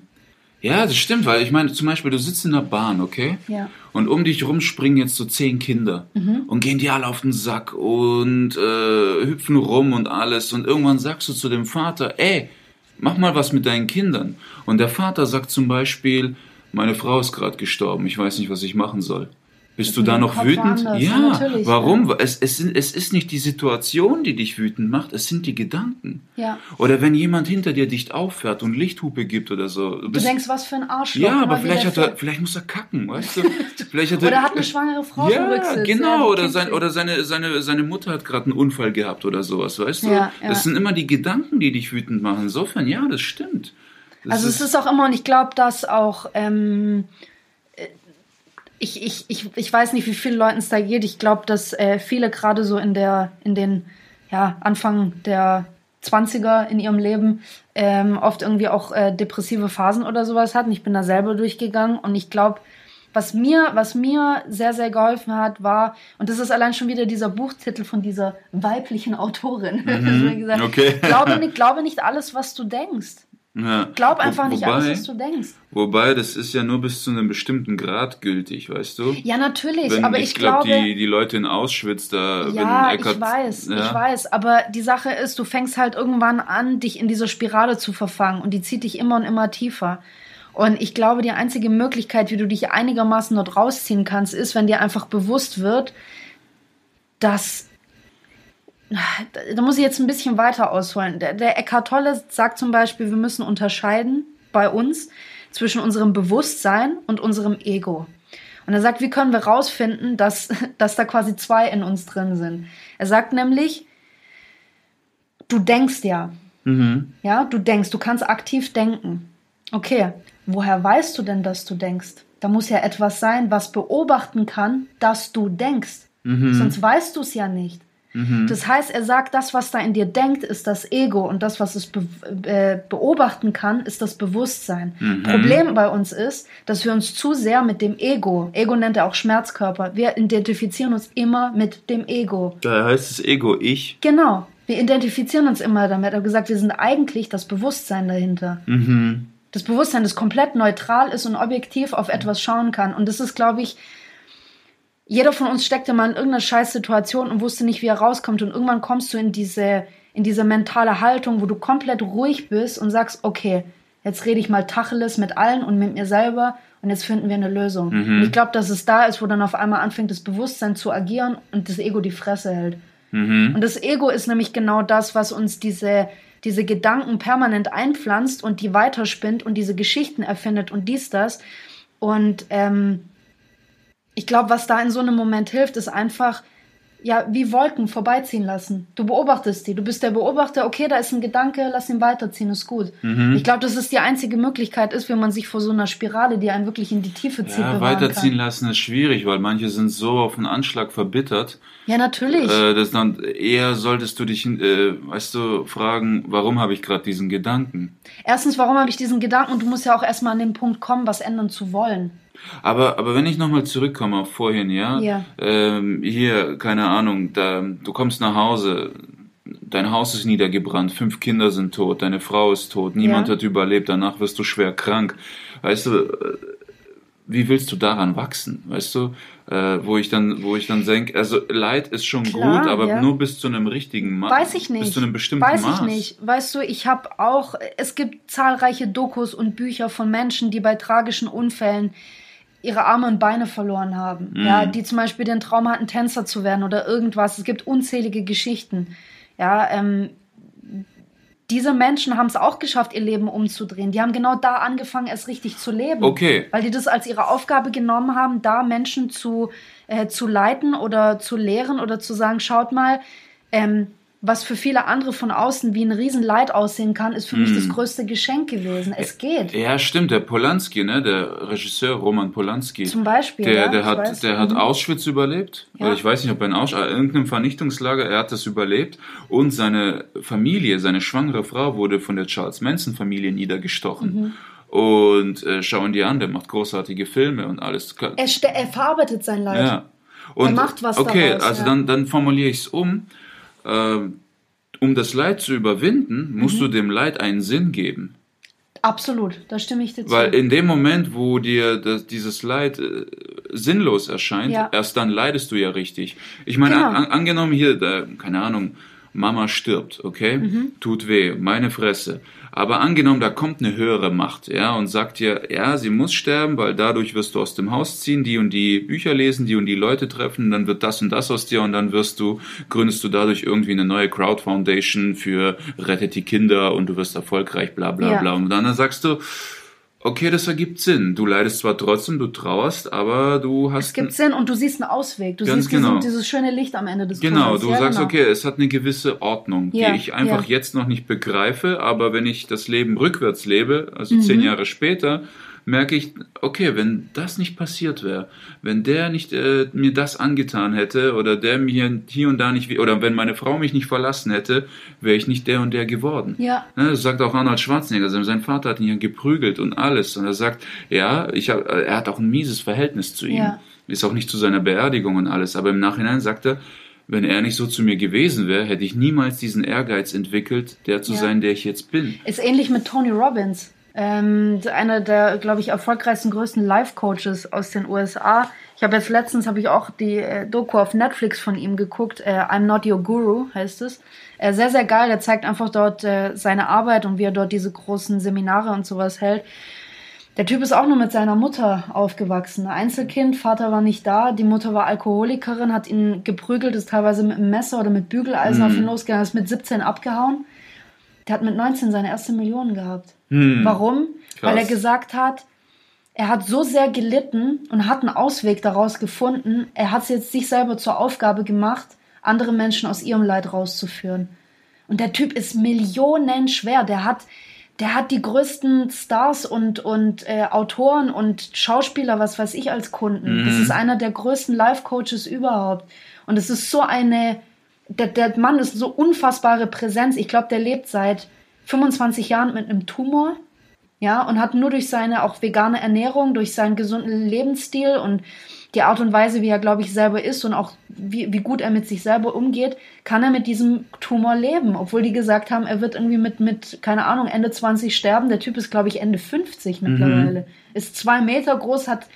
ja, das stimmt, weil ich meine, zum Beispiel, du sitzt in der Bahn, okay? Ja. Und um dich rum springen jetzt so zehn Kinder Mhm. und gehen dir alle auf den Sack und äh, hüpfen rum und alles. Und irgendwann sagst du zu dem Vater, ey, mach mal was mit deinen Kindern. Und der Vater sagt zum Beispiel, meine Frau ist gerade gestorben, ich weiß nicht, was ich machen soll. Bist du da noch wütend? woanders, Ja, ja, warum? Es, es, sind, es ist nicht die Situation, die dich wütend macht, es sind die Gedanken. Ja. Oder wenn jemand hinter dir dicht auffährt und Lichthupe gibt oder so. Du denkst, was für ein Arschloch. ja, guck aber vielleicht hat er, vielleicht muss er kacken, weißt du? Vielleicht hat er, Oder hat eine schwangere Frau ja, Rücksitz. genau, ja, oder, sein, oder seine, seine, seine Mutter hat gerade einen Unfall gehabt oder sowas, weißt du? Ja, ja. Das sind immer die Gedanken, die dich wütend machen. Insofern, ja, das stimmt. Das Also es ist auch immer, und ich glaube, dass auch, ähm, äh, ich, ich, ich, ich weiß nicht, wie vielen Leuten es da geht. Ich glaube, dass äh, viele gerade so in der, in den, ja, Anfang der 20er in ihrem Leben ähm, oft irgendwie auch äh, depressive Phasen oder sowas hatten. Ich bin da selber durchgegangen und ich glaube, was mir, was mir sehr, sehr geholfen hat, war, und das ist allein schon wieder dieser Buchtitel von dieser weiblichen Autorin. Mir gesagt, okay. glaube, nicht, glaube nicht alles, was du denkst. Ja. Glaub einfach Wo- nicht wobei, alles, was du denkst. Wobei, das ist ja nur bis zu einem bestimmten Grad gültig, weißt du? Ja, natürlich, Wenn, aber ich ich, glaube, glaube. die, die Leute in Auschwitz da, ja, wenn Eckart, ich weiß, ja, ich weiß. Aber die Sache ist, du fängst halt irgendwann an, dich in dieser Spirale zu verfangen und die zieht dich immer und immer tiefer. Und ich glaube, die einzige Möglichkeit, wie du dich einigermaßen dort rausziehen kannst, ist, wenn dir einfach bewusst wird, dass da muss ich jetzt ein bisschen weiter ausholen. Der, der Eckhart Tolle sagt zum Beispiel, wir müssen unterscheiden bei uns zwischen unserem Bewusstsein und unserem Ego. Und er sagt, wie können wir rausfinden, dass, dass da quasi zwei in uns drin sind? Er sagt nämlich, du denkst ja. Ja, du denkst, du kannst aktiv denken. Okay, woher weißt du denn, dass du denkst? Da muss ja etwas sein, was beobachten kann, dass du denkst. Sonst weißt du es ja nicht. Das heißt, er sagt, das, was da in dir denkt, ist das Ego und das, was es be äh, beobachten kann, ist das Bewusstsein. Problem bei uns ist, dass wir uns zu sehr mit dem Ego, Ego nennt er auch Schmerzkörper, wir identifizieren uns immer mit dem Ego. Da heißt es Ego, ich. Genau, wir identifizieren uns immer damit. Er hat gesagt, wir sind eigentlich das Bewusstsein dahinter. Das Bewusstsein, das komplett neutral ist und objektiv auf etwas schauen kann. Und das ist, glaube ich, jeder von uns steckte mal in irgendeiner Scheißsituation und wusste nicht, wie er rauskommt. Und irgendwann kommst du in diese, in diese mentale Haltung, wo du komplett ruhig bist und sagst, okay, jetzt rede ich mal Tacheles mit allen und mit mir selber und jetzt finden wir eine Lösung. Und ich glaube, dass es da ist, wo dann auf einmal anfängt, das Bewusstsein zu agieren und das Ego die Fresse hält. Und das Ego ist nämlich genau das, was uns diese, diese Gedanken permanent einpflanzt und die weiterspinnt und diese Geschichten erfindet und dies, das. Und ähm, ich glaube, was da in so einem Moment hilft, ist einfach, ja, wie Wolken vorbeiziehen lassen. Du beobachtest die. Du bist der Beobachter, okay, da ist ein Gedanke, lass ihn weiterziehen, ist gut. Mhm. Ich glaube, dass es die einzige Möglichkeit ist, wenn man sich vor so einer Spirale, die einen wirklich in die Tiefe zieht, Ja, weiterziehen kann. lassen ist schwierig, weil manche sind so auf den Anschlag verbittert. Ja, natürlich. Äh, das dann eher solltest du dich, äh, weißt du, fragen, warum habe ich gerade diesen Gedanken? Erstens, warum habe ich diesen Gedanken? Und du musst ja auch erstmal an den Punkt kommen, was ändern zu wollen. Aber, aber wenn ich nochmal zurückkomme auf vorhin, ja, Ja. Ähm, hier, keine Ahnung, da, du kommst nach Hause, dein Haus ist niedergebrannt, fünf Kinder sind tot, deine Frau ist tot, niemand Ja. hat überlebt, danach wirst du schwer krank. Weißt du, äh, wie willst du daran wachsen? Weißt du, äh, wo ich dann, wo ich dann denke, also Leid ist schon Klar, gut, aber ja. nur bis zu einem richtigen Maß. Weiß ich nicht. Bis zu einem bestimmten Weiß Maß. ich nicht. Weißt du, ich habe auch, es gibt zahlreiche Dokus und Bücher von Menschen, die bei tragischen Unfällen ihre Arme und Beine verloren haben. Mhm. Ja, die zum Beispiel den Traum hatten, Tänzer zu werden oder irgendwas. Es gibt unzählige Geschichten. Ja, ähm, diese Menschen haben es auch geschafft, ihr Leben umzudrehen. Die haben genau da angefangen, es richtig zu leben. Okay. Weil die das als ihre Aufgabe genommen haben, da Menschen zu, äh, zu leiten oder zu lehren oder zu sagen, schaut mal, ähm, was für viele andere von außen wie ein Riesenleid aussehen kann, ist für mich das größte Geschenk gewesen. Es geht. Ja, stimmt, der Polanski, ne, der Regisseur Roman Polanski. Zum Beispiel, Der, ja, der hat, weiß. der hat Mhm. Auschwitz überlebt. Ja. Oder ich weiß nicht, ob er in Auschwitz, äh, irgendeinem Vernichtungslager, er hat das überlebt. Und seine Familie, seine schwangere Frau wurde von der Charles Manson Familie niedergestochen. Mhm. Und äh, schauen die an, der macht großartige Filme und alles. Er, er verarbeitet sein Leid. Ja. Und, macht was Okay, daraus, also ja. dann, dann formuliere ich es um. Ähm, um das Leid zu überwinden, Mhm. musst du dem Leid einen Sinn geben. Absolut, da stimme ich dir zu. Weil in dem Moment, wo dir das, dieses Leid äh, sinnlos erscheint, Ja. erst dann leidest du ja richtig. Ich meine, Genau. an, angenommen hier, da, keine Ahnung, Mama stirbt, okay? Mhm. Tut weh, meine Fresse. Aber angenommen, da kommt eine höhere Macht, ja, und sagt dir, ja, sie muss sterben, weil dadurch wirst du aus dem Haus ziehen, die und die Bücher lesen, die und die Leute treffen, dann wird das und das aus dir und dann wirst du, gründest du dadurch irgendwie eine neue Crowd Foundation für Rettet die Kinder und du wirst erfolgreich, bla bla Ja. bla. Und dann sagst du, okay, das ergibt Sinn. Du leidest zwar trotzdem, du trauerst, aber du hast es gibt Sinn und du siehst einen Ausweg. Du siehst diesen, genau. dieses schöne Licht am Ende des Genau, Tunnels. du Ja, sagst, genau. okay, es hat eine gewisse Ordnung, Ja, die ich einfach ja. jetzt noch nicht begreife, aber wenn ich das Leben rückwärts lebe, also Mhm. zehn Jahre später, merke ich, okay, wenn das nicht passiert wäre, wenn der nicht äh, mir das angetan hätte oder der mir hier und da nicht, oder wenn meine Frau mich nicht verlassen hätte, wäre ich nicht der und der geworden. Ja. Ne, das sagt auch Arnold Schwarzenegger. Sein sein Vater hat ihn ja geprügelt und alles. Und er sagt, ja, ich hab, äh, er hat auch ein mieses Verhältnis zu ihm. Ja. Ist auch nicht zu seiner Beerdigung und alles. Aber im Nachhinein sagt er, wenn er nicht so zu mir gewesen wäre, hätte ich niemals diesen Ehrgeiz entwickelt, der zu Ja. sein, der ich jetzt bin. Ist ähnlich mit Tony Robbins. Ähm, einer der, glaube ich, erfolgreichsten, größten Life-Coaches aus den USA. Ich habe jetzt letztens, habe ich auch die äh, Doku auf Netflix von ihm geguckt. Äh, I'm Not Your Guru heißt es. Äh, sehr, sehr geil. Er zeigt einfach dort äh, seine Arbeit und wie er dort diese großen Seminare und sowas hält. Der Typ ist auch nur mit seiner Mutter aufgewachsen. Einzelkind, Vater war nicht da, die Mutter war Alkoholikerin, hat ihn geprügelt, ist teilweise mit einem Messer oder mit Bügeleisen auf ihn losgegangen, ist mit 17 abgehauen. Der hat mit 19 seine erste Million gehabt. Warum? Krass. Weil er gesagt hat, er hat so sehr gelitten und hat einen Ausweg daraus gefunden. Er hat es jetzt sich selber zur Aufgabe gemacht, andere Menschen aus ihrem Leid rauszuführen. Und der Typ ist millionenschwer. Der hat, der hat die größten Stars und, und äh, Autoren und Schauspieler, was weiß ich, als Kunden. Das ist einer der größten Life-Coaches überhaupt. Und es ist so eine, der, der Mann ist so unfassbare Präsenz. Ich glaube, der lebt seit 25 Jahren mit einem Tumor. Ja, und hat nur durch seine auch vegane Ernährung, durch seinen gesunden Lebensstil und die Art und Weise, wie er, glaube ich, selber ist und auch wie, wie gut er mit sich selber umgeht, kann er mit diesem Tumor leben. Obwohl die gesagt haben, er wird irgendwie mit, mit keine Ahnung, Ende 20 sterben. Der Typ ist, glaube ich, Ende 50 mittlerweile. Ist zwei Meter groß, hat,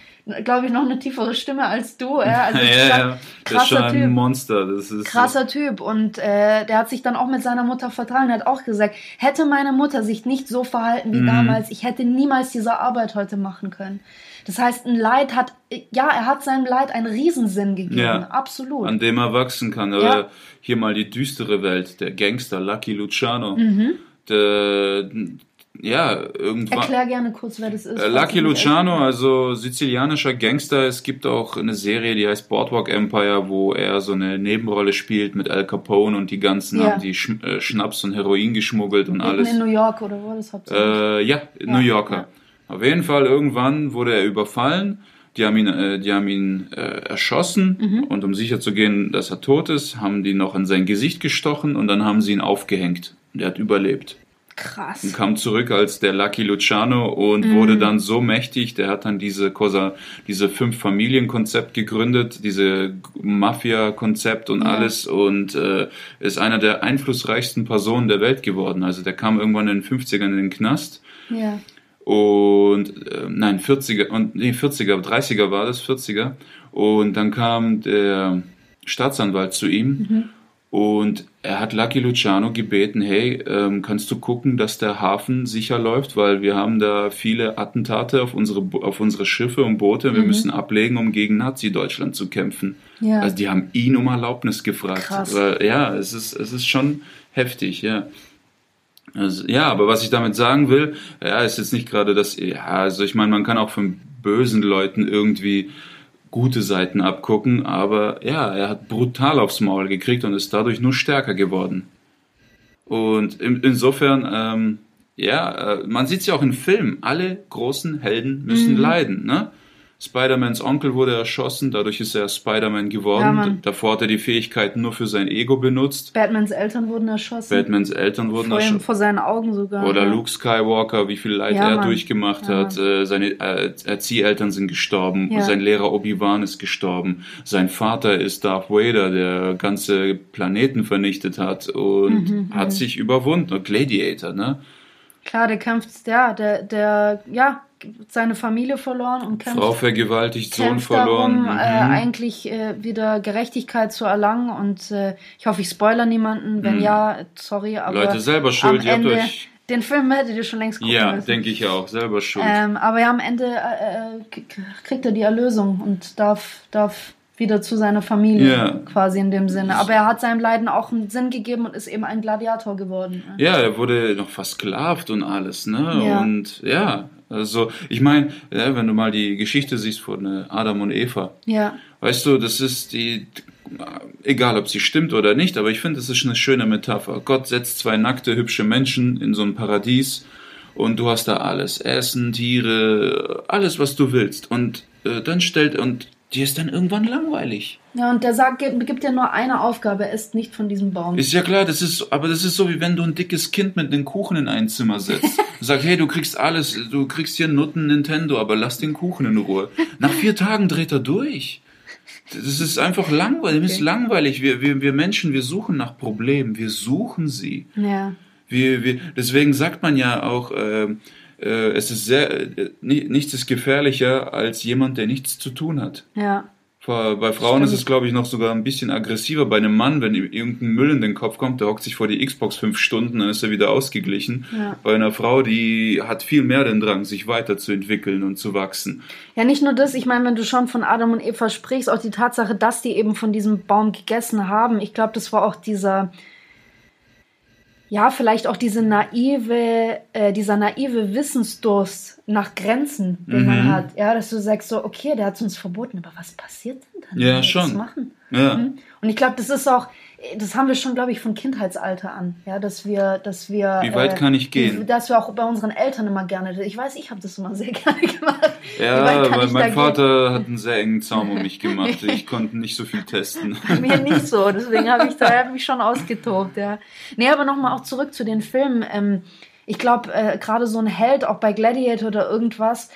glaube ich, noch eine tiefere Stimme als du. Ja, also schon Das ist schon ein Typ Monster. Das ist, krasser Typ und äh, der hat sich dann auch mit seiner Mutter vertragen. Er hat auch gesagt, hätte meine Mutter sich nicht so verhalten wie damals, ich hätte niemals diese Arbeit heute machen können. Das heißt, ein Leid hat, ja, er hat seinem Leid einen Riesensinn gegeben, Ja. absolut. an dem er wachsen kann. Ja. Hier mal die düstere Welt, der Gangster Lucky Luciano. Mhm. Der, ja, irgendwann. Erklär gerne kurz, wer das ist. Äh, Lucky Luciano, also sizilianischer Gangster. Es gibt auch eine Serie, die heißt Boardwalk Empire, wo er so eine Nebenrolle spielt mit Al Capone und die ganzen Ja. haben die Sch äh, Schnaps und Heroin geschmuggelt und Mitten alles. in New York oder wo das hauptsächlich? Äh, ja, New Yorker. Auf jeden Fall, irgendwann wurde er überfallen. Die haben ihn, äh, die haben ihn äh, erschossen Mhm. und um sicher zu gehen, dass er tot ist, haben die noch in sein Gesicht gestochen und dann haben sie ihn aufgehängt. Und er hat überlebt. Krass. Und kam zurück als der Lucky Luciano und Mhm. wurde dann so mächtig, der hat dann diese Cosa, diese fünf Familien-Konzept gegründet, diese Mafia-Konzept und Ja. alles und äh, ist einer der einflussreichsten Personen der Welt geworden. Also der kam irgendwann in den 50ern in den Knast Ja. und äh, nein 40er und nee 40er 30er war das 40er und dann kam der Staatsanwalt zu ihm und er hat Lucky Luciano gebeten hey ähm, kannst du gucken dass der Hafen sicher läuft? Weil wir haben da viele Attentate auf unsere auf unsere Schiffe und Boote. Wir müssen ablegen um gegen Nazi Deutschland zu kämpfen. Ja. also die haben ihn um Erlaubnis gefragt. Krass. weil, ja es ist es ist schon heftig ja. Also, ja, aber was ich damit sagen will, ja, ist jetzt nicht gerade das, ja, also ich meine, man kann auch von bösen Leuten irgendwie gute Seiten abgucken, aber ja, er hat brutal aufs Maul gekriegt und ist dadurch nur stärker geworden. Und in, insofern, ähm, ja, äh, man sieht es ja auch in Filmen, alle großen Helden müssen Mhm. leiden, ne? Spider-Mans Onkel wurde erschossen, dadurch ist er Spider-Man geworden. Ja. Davor hat er die Fähigkeiten nur für sein Ego benutzt. Batmans Eltern wurden erschossen. Batmans Eltern wurden erschossen. vor seinen Augen sogar. Oder ja. Luke Skywalker, wie viel Leid Ja, er Mann. durchgemacht hat. Äh, seine äh, Erzieheltern sind gestorben. Sein Lehrer Obi-Wan ist gestorben. Sein Vater ist Darth Vader, der ganze Planeten vernichtet hat und Mhm, hat sich überwunden. Gladiator, ne? Klar, der kämpft, ja, der, der, ja, seine Familie verloren und kämpft, Frau vergewaltigt, Sohn verloren. darum, äh, Mhm. eigentlich äh, wieder Gerechtigkeit zu erlangen. Und äh, ich hoffe, ich spoiler niemanden. Wenn ja, sorry, aber Mhm. Leute, selber schuld, am ihr habt euch- den Film hättet ihr schon längst gucken ja, denke ich auch. Selber schuld. Ähm, aber ja, am Ende äh, äh, kriegt er die Erlösung und darf, darf wieder zu seiner Familie Ja. quasi in dem Sinne. Aber er hat seinem Leiden auch einen Sinn gegeben und ist eben ein Gladiator geworden. Ja, er wurde noch versklavt und alles, ne? Ja. Und ja, also ich meine, ja, wenn du mal die Geschichte siehst von äh, Adam und Eva, Ja, weißt du, das ist die, egal ob sie stimmt oder nicht, aber ich finde, das ist eine schöne Metapher. Gott setzt zwei nackte, hübsche Menschen in so ein Paradies und du hast da alles, Essen, Tiere, alles, was du willst. Und äh, dann stellt, und dir ist dann irgendwann langweilig. ja und der sagt, gibt, gibt dir nur eine Aufgabe, er isst nicht von diesem Baum. Ist ja klar, das ist, aber das ist so, wie wenn du ein dickes Kind mit einem Kuchen in ein Zimmer setzt. Sag, hey, du kriegst alles, du kriegst hier Nutten Nintendo, aber lass den Kuchen in Ruhe. Nach vier Tagen dreht er durch. Das ist einfach langweilig, das ist langweilig. Wir, wir, wir Menschen, wir suchen nach Problemen, wir suchen sie. ja. Wir, wir, deswegen sagt man ja auch, äh, äh, es ist sehr, äh, ni- nichts ist gefährlicher als jemand, der nichts zu tun hat. Ja, Bei Frauen ist Stimmt. es, glaube ich, noch sogar ein bisschen aggressiver. Bei einem Mann, wenn ihm irgendein Müll in den Kopf kommt, der hockt sich vor die Xbox fünf Stunden, dann ist er wieder ausgeglichen. Ja. Bei einer Frau, die hat viel mehr den Drang, sich weiterzuentwickeln und zu wachsen. Ja, nicht nur das, ich meine, wenn du schon von Adam und Eva sprichst, auch die Tatsache, dass die eben von diesem Baum gegessen haben. Ich glaube, das war auch dieser, ja, vielleicht auch diese naive, äh, dieser naive Wissensdurst nach Grenzen, den man Mhm. hat. Ja, dass du sagst so, okay, der hat es uns verboten, aber was passiert denn dann? Ja, schon. machen? Ja. Mhm. Und ich glaube, das ist auch, das haben wir schon, glaube ich, von Kindheitsalter an, ja, dass wir, dass wir, Wie weit kann ich gehen? Dass wir auch bei unseren Eltern immer gerne, ich weiß, ich habe das immer sehr gerne gemacht. Ja, weil mein da gehen? Vater hat einen sehr engen Zaum um mich gemacht. Ich konnte nicht so viel testen. Mir nicht so, deswegen habe ich da hab mich schon ausgetobt, ja. Nee, aber nochmal auch zurück zu den Filmen. Ähm, ich glaube, äh, gerade so ein Held, auch bei Gladiator oder irgendwas,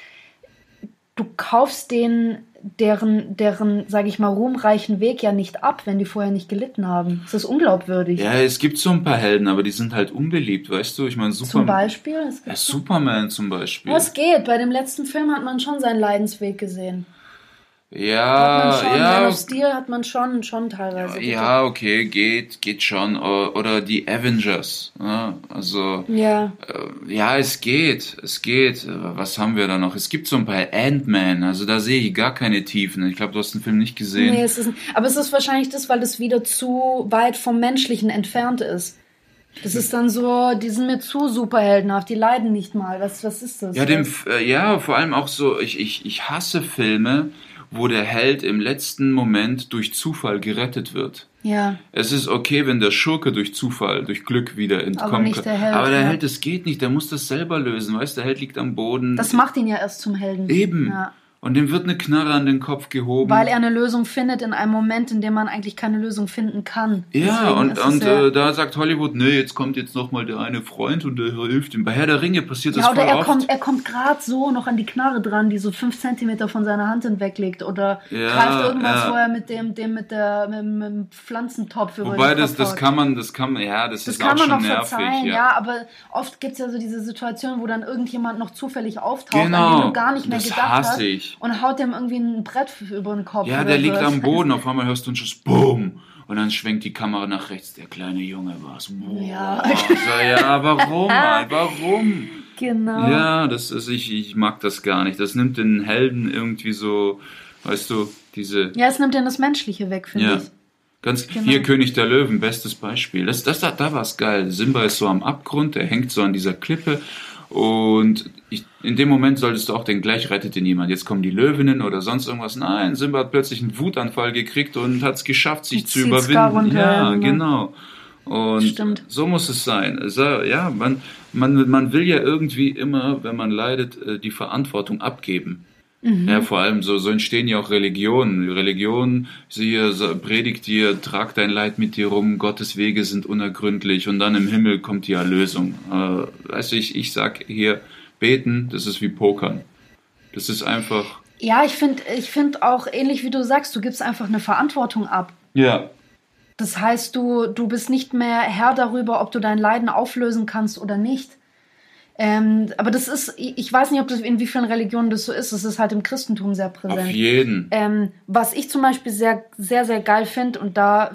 du kaufst den deren, deren, sage ich mal, ruhmreichen Weg ja nicht ab, wenn die vorher nicht gelitten haben. Das ist unglaubwürdig. Ja, es gibt so ein paar Helden, aber die sind halt unbeliebt, weißt du? Ich meine, Zum Superman. Beispiel. Es Ja, Superman zum Beispiel. Was geht? Bei dem letzten Film hat man schon seinen Leidensweg gesehen. Hat man Ja, schon, Man ja, of Steel hat man schon, schon teilweise. Ja, okay, geht, geht schon. Oder die Avengers. Ja, also, Ja. äh, ja, es geht, es geht. Was haben wir da noch? Es gibt so ein paar Ant-Man, also da sehe ich gar keine Tiefen. Ich glaube, du hast den Film nicht gesehen. Nee, es ist, aber es ist wahrscheinlich das, weil es wieder zu weit vom Menschlichen entfernt ist. Das ist dann so, die sind mir zu superheldenhaft, die leiden nicht mal. Was, was ist das? Ja, dem, äh, ja, vor allem auch so, ich, ich, ich hasse Filme, wo der Held im letzten Moment durch Zufall gerettet wird. ja. Es ist okay, wenn der Schurke durch Zufall, durch Glück wieder entkommen nicht kann. der Held, Aber der ja. Held, das geht nicht, der muss das selber lösen, weißt du, der Held liegt am Boden. Das macht ihn ja erst zum Helden. Eben. Ja. Und dem wird eine Knarre an den Kopf gehoben. Weil er eine Lösung findet in einem Moment, in dem man eigentlich keine Lösung finden kann. ja, Deswegen und, und ja- äh, da sagt Hollywood, nee, jetzt kommt jetzt nochmal der eine Freund und der hilft ihm. Bei Herr der Ringe passiert das Ja, oder voll er oft. kommt, er kommt gerade so noch an die Knarre dran, die so fünf Zentimeter von seiner Hand hinweglegt. Oder Ja, greift irgendwas, ja. wo er mit dem, dem mit, der, mit, dem- mit dem Pflanzentopf über Wobei das, das kann man, das kann man, ja, das, Das ist kann auch man schon noch nervig. verzeihen, ja. ja. aber oft gibt es ja so diese Situation, wo dann irgendjemand noch zufällig auftaucht, an Genau, den du gar nicht mehr das gedacht hasse hast ich. Und haut dem irgendwie ein Brett über den Kopf. Ja, der liegt so. am Boden, auf einmal hörst du einen Schuss, boom. Und dann schwenkt die Kamera nach rechts, der kleine Junge war's. Boah, Ja. so, ja, warum, Mann, warum? Genau. Ja, das ist, ich, ich mag das gar nicht. Das nimmt den Helden irgendwie so, weißt du, diese, Ja, es nimmt dann das Menschliche weg, finde ja. ich. Ganz, Genau. hier König der Löwen, bestes Beispiel. Das, das, da, da war's geil. Simba ist so am Abgrund, der hängt so an dieser Klippe und ich, in dem Moment solltest du auch denken, gleich rettet ihn jemand. Jetzt kommen die Löwinnen oder sonst irgendwas. Nein, Simba hat plötzlich einen Wutanfall gekriegt und hat es geschafft, sich zu überwinden. ja, ja, genau. Und Stimmt. so muss es sein. Also, ja, man, man, man will ja irgendwie immer, wenn man leidet, äh, die Verantwortung abgeben. Mhm. Ja, vor allem so, so entstehen ja auch Religionen. Religion, siehe, predigt dir, trag dein Leid mit dir rum, Gottes Wege sind unergründlich und dann im Himmel kommt die Erlösung. Äh, du, ich, ich sag hier, beten, das ist wie Pokern. Das ist einfach, Ja, ich finde ich find auch ähnlich wie du sagst, du gibst einfach eine Verantwortung ab. ja, Das heißt, du, du bist nicht mehr Herr darüber, ob du dein Leiden auflösen kannst oder nicht. Ähm, aber das ist, ich weiß nicht, ob das in wie vielen Religionen das so ist. Das ist halt im Christentum sehr präsent. auf jeden. Ähm, was ich zum Beispiel sehr, sehr, sehr geil finde, und da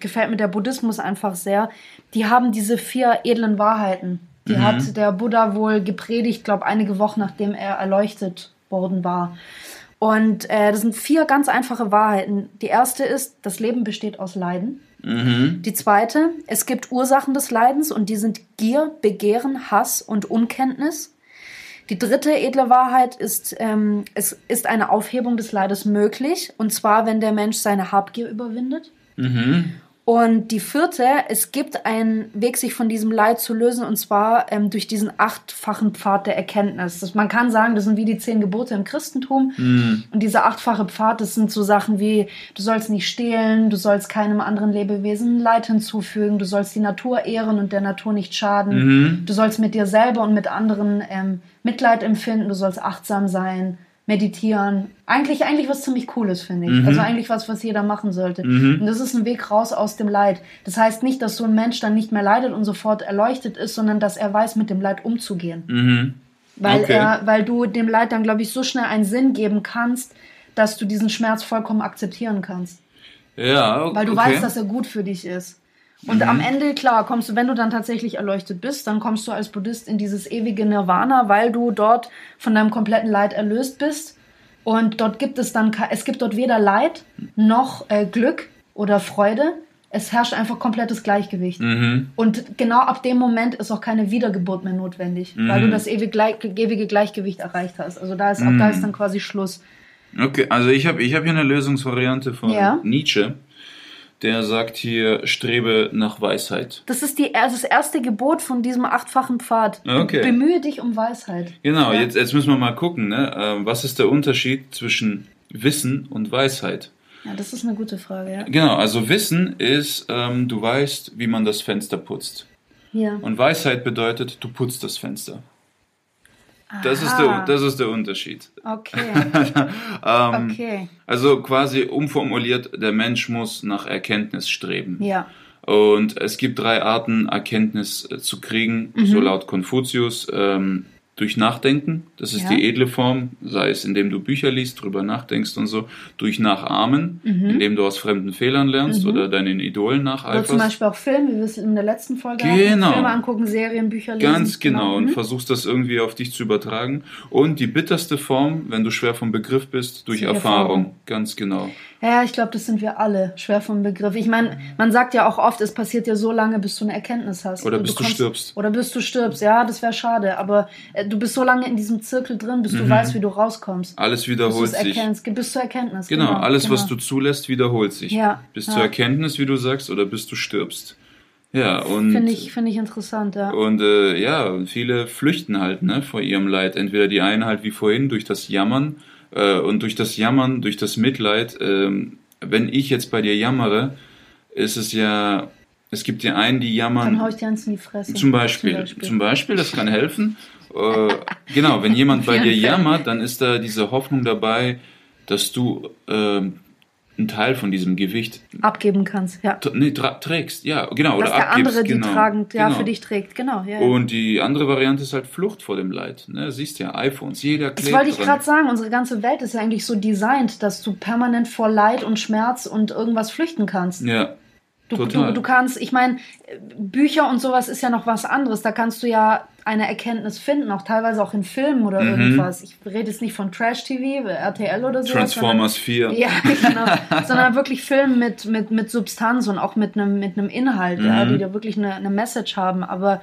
gefällt mir der Buddhismus einfach sehr, die haben diese vier edlen Wahrheiten. Die hat der Buddha wohl gepredigt, glaube einige Wochen nachdem er erleuchtet worden war. Und äh, das sind vier ganz einfache Wahrheiten. Die erste ist, das Leben besteht aus Leiden. Die zweite, es gibt Ursachen des Leidens und die sind Gier, Begehren, Hass und Unkenntnis. Die dritte edle Wahrheit ist, ähm, es ist eine Aufhebung des Leides möglich, und zwar, wenn der Mensch seine Habgier überwindet. Und die vierte, es gibt einen Weg, sich von diesem Leid zu lösen, und zwar ähm, durch diesen achtfachen Pfad der Erkenntnis. Das, man kann sagen, das sind wie die zehn Gebote im Christentum. Und dieser achtfache Pfad, das sind so Sachen wie, du sollst nicht stehlen, du sollst keinem anderen Lebewesen Leid hinzufügen, du sollst die Natur ehren und der Natur nicht schaden, du sollst mit dir selber und mit anderen ähm, Mitleid empfinden, du sollst achtsam sein, meditieren. Eigentlich, eigentlich was ziemlich Cooles, finde ich. Also eigentlich was, was jeder machen sollte. Und das ist ein Weg raus aus dem Leid. Das heißt nicht, dass so ein Mensch dann nicht mehr leidet und sofort erleuchtet ist, sondern dass er weiß, mit dem Leid umzugehen. Weil, Okay. er, weil du dem Leid dann, glaube ich, so schnell einen Sinn geben kannst, dass du diesen Schmerz vollkommen akzeptieren kannst. Ja, Weil du okay. Mhm. weißt, dass er gut für dich ist. Und am Ende, klar, kommst du, wenn du dann tatsächlich erleuchtet bist, dann kommst du als Buddhist in dieses ewige Nirvana, weil du dort von deinem kompletten Leid erlöst bist. Und dort gibt es dann, es gibt dort weder Leid noch äh, Glück oder Freude. Es herrscht einfach komplettes Gleichgewicht. Mhm. Und genau ab dem Moment ist auch keine Wiedergeburt mehr notwendig, weil Mhm. du das ewig, gleich- ewige Gleichgewicht erreicht hast. Also da ist, ab da ist dann quasi Schluss. Okay, also ich habe ich hab hier eine Lösungsvariante von Ja. Nietzsche. Der sagt hier, strebe nach Weisheit. Das ist die, also das erste Gebot von diesem achtfachen Pfad. Be- Okay. Bemühe dich um Weisheit. Genau, Ja. jetzt, jetzt müssen wir mal gucken, ne? ähm, was ist der Unterschied zwischen Wissen und Weisheit? Ja, das ist eine gute Frage, ja. Genau, also Wissen ist, ähm, du weißt, wie man das Fenster putzt. Ja. Und Weisheit bedeutet, du putzt das Fenster. Das ist, der, das ist der Unterschied. Okay, Ähm, okay. Also quasi umformuliert, der Mensch muss nach Erkenntnis streben. Ja. Und es gibt drei Arten, Erkenntnis äh, zu kriegen, Mhm. so laut Konfuzius. Ähm, durch Nachdenken, das ist Ja. die edle Form, sei es indem du Bücher liest, drüber nachdenkst und so, durch Nachahmen, indem du aus fremden Fehlern lernst oder deinen Idolen Mhm. Oder zum nacheiferst. Beispiel auch Film, wie wir es in der letzten Folge Genau. hatten. Filme angucken, Serien, Bücher lesen. Ganz genau, und Mhm. versuchst das irgendwie auf dich zu übertragen. Und die bitterste Form, wenn du schwer vom Begriff bist, durch Erfahrung. Erfahrung. Ganz genau. Ja, ich glaube, das sind wir alle, schwer vom Begriff. Ich meine, man sagt ja auch oft, es passiert dir so lange, bis du eine Erkenntnis hast. Oder bis du stirbst. Oder bis du stirbst, ja, das wäre schade. Aber äh, du bist so lange in diesem Zirkel drin, bis du weißt, wie du rauskommst. Alles Bis du wiederholt Mhm. sich. erkennst, bis zur Erkenntnis. Genau, alles, genau. was du zulässt, wiederholt sich. Ja, Bis ja. zur Erkenntnis, wie du sagst, oder bis du stirbst. Ja, und. Finde ich, finde ich interessant, ja. Und äh, ja, viele flüchten halt ne, vor ihrem Leid. Entweder die einen halt wie vorhin durch das Jammern äh, und durch das Jammern, durch das Mitleid. Ähm, wenn ich jetzt bei dir jammere, ist es ja, es gibt die einen, die jammern. Dann hau ich dir eins in die Fresse. Zum Beispiel, zum Beispiel, das kann helfen. Äh, genau, wenn jemand bei dir jammert, dann ist da diese Hoffnung dabei, dass du ähm, einen Teil von diesem Gewicht Abgeben kannst, ja. nee, trägst. Ja, genau. Dass oder der abgibst, andere die genau, tragend, ja, genau. für dich trägt, genau. Ja. Und die andere Variante ist halt Flucht vor dem Leid. Ne? Siehst ja, iPhones, jeder klebt Das wollte ich gerade sagen, unsere ganze Welt ist ja eigentlich so designt, dass du permanent vor Leid und Schmerz und irgendwas flüchten kannst. Ja, Du, du, du kannst, ich meine, Bücher und sowas ist ja noch was anderes. Da kannst du ja eine Erkenntnis finden, auch teilweise auch in Filmen oder Mhm. irgendwas. Ich rede jetzt nicht von Trash-TV, RTL oder so. Transformers 4. Ja, genau. sondern wirklich Filme mit, mit, mit Substanz und auch mit einem, mit einem Inhalt, ja, Mhm. die da wirklich eine, eine Message haben. Aber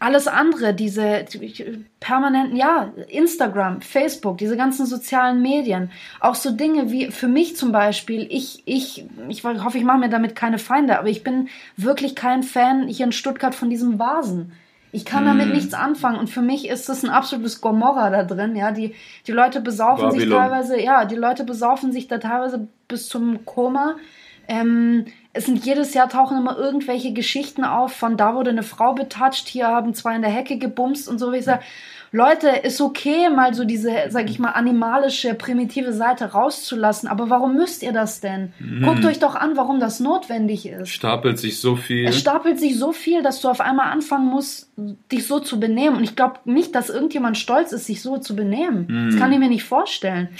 alles andere, diese die- permanenten, ja, Instagram, Facebook, diese ganzen sozialen Medien, auch so Dinge wie für mich zum Beispiel, ich, ich, ich hoffe, ich mache mir damit keine Feinde, aber ich bin wirklich kein Fan hier in Stuttgart von diesem Vasen. Ich kann damit Mhm. nichts anfangen und für mich ist das ein absolutes Gomorra da drin, ja, die, die Leute besaufen sich Babylon. teilweise, ja, die Leute besaufen sich da teilweise bis zum Koma. Ähm, es sind jedes Jahr tauchen immer irgendwelche Geschichten auf, von da wurde eine Frau betatscht, hier haben zwei in der Hecke gebumst und so. wie Ich sage, Leute, ist okay, mal so diese, sag ich mal, animalische, primitive Seite rauszulassen, aber warum müsst ihr das denn? Mhm. Guckt euch doch an, warum das notwendig ist. Stapelt sich so viel. Es stapelt sich so viel, dass du auf einmal anfangen musst, dich so zu benehmen. Und ich glaube nicht, dass irgendjemand stolz ist, sich so zu benehmen. Das Mhm. kann ich mir nicht vorstellen.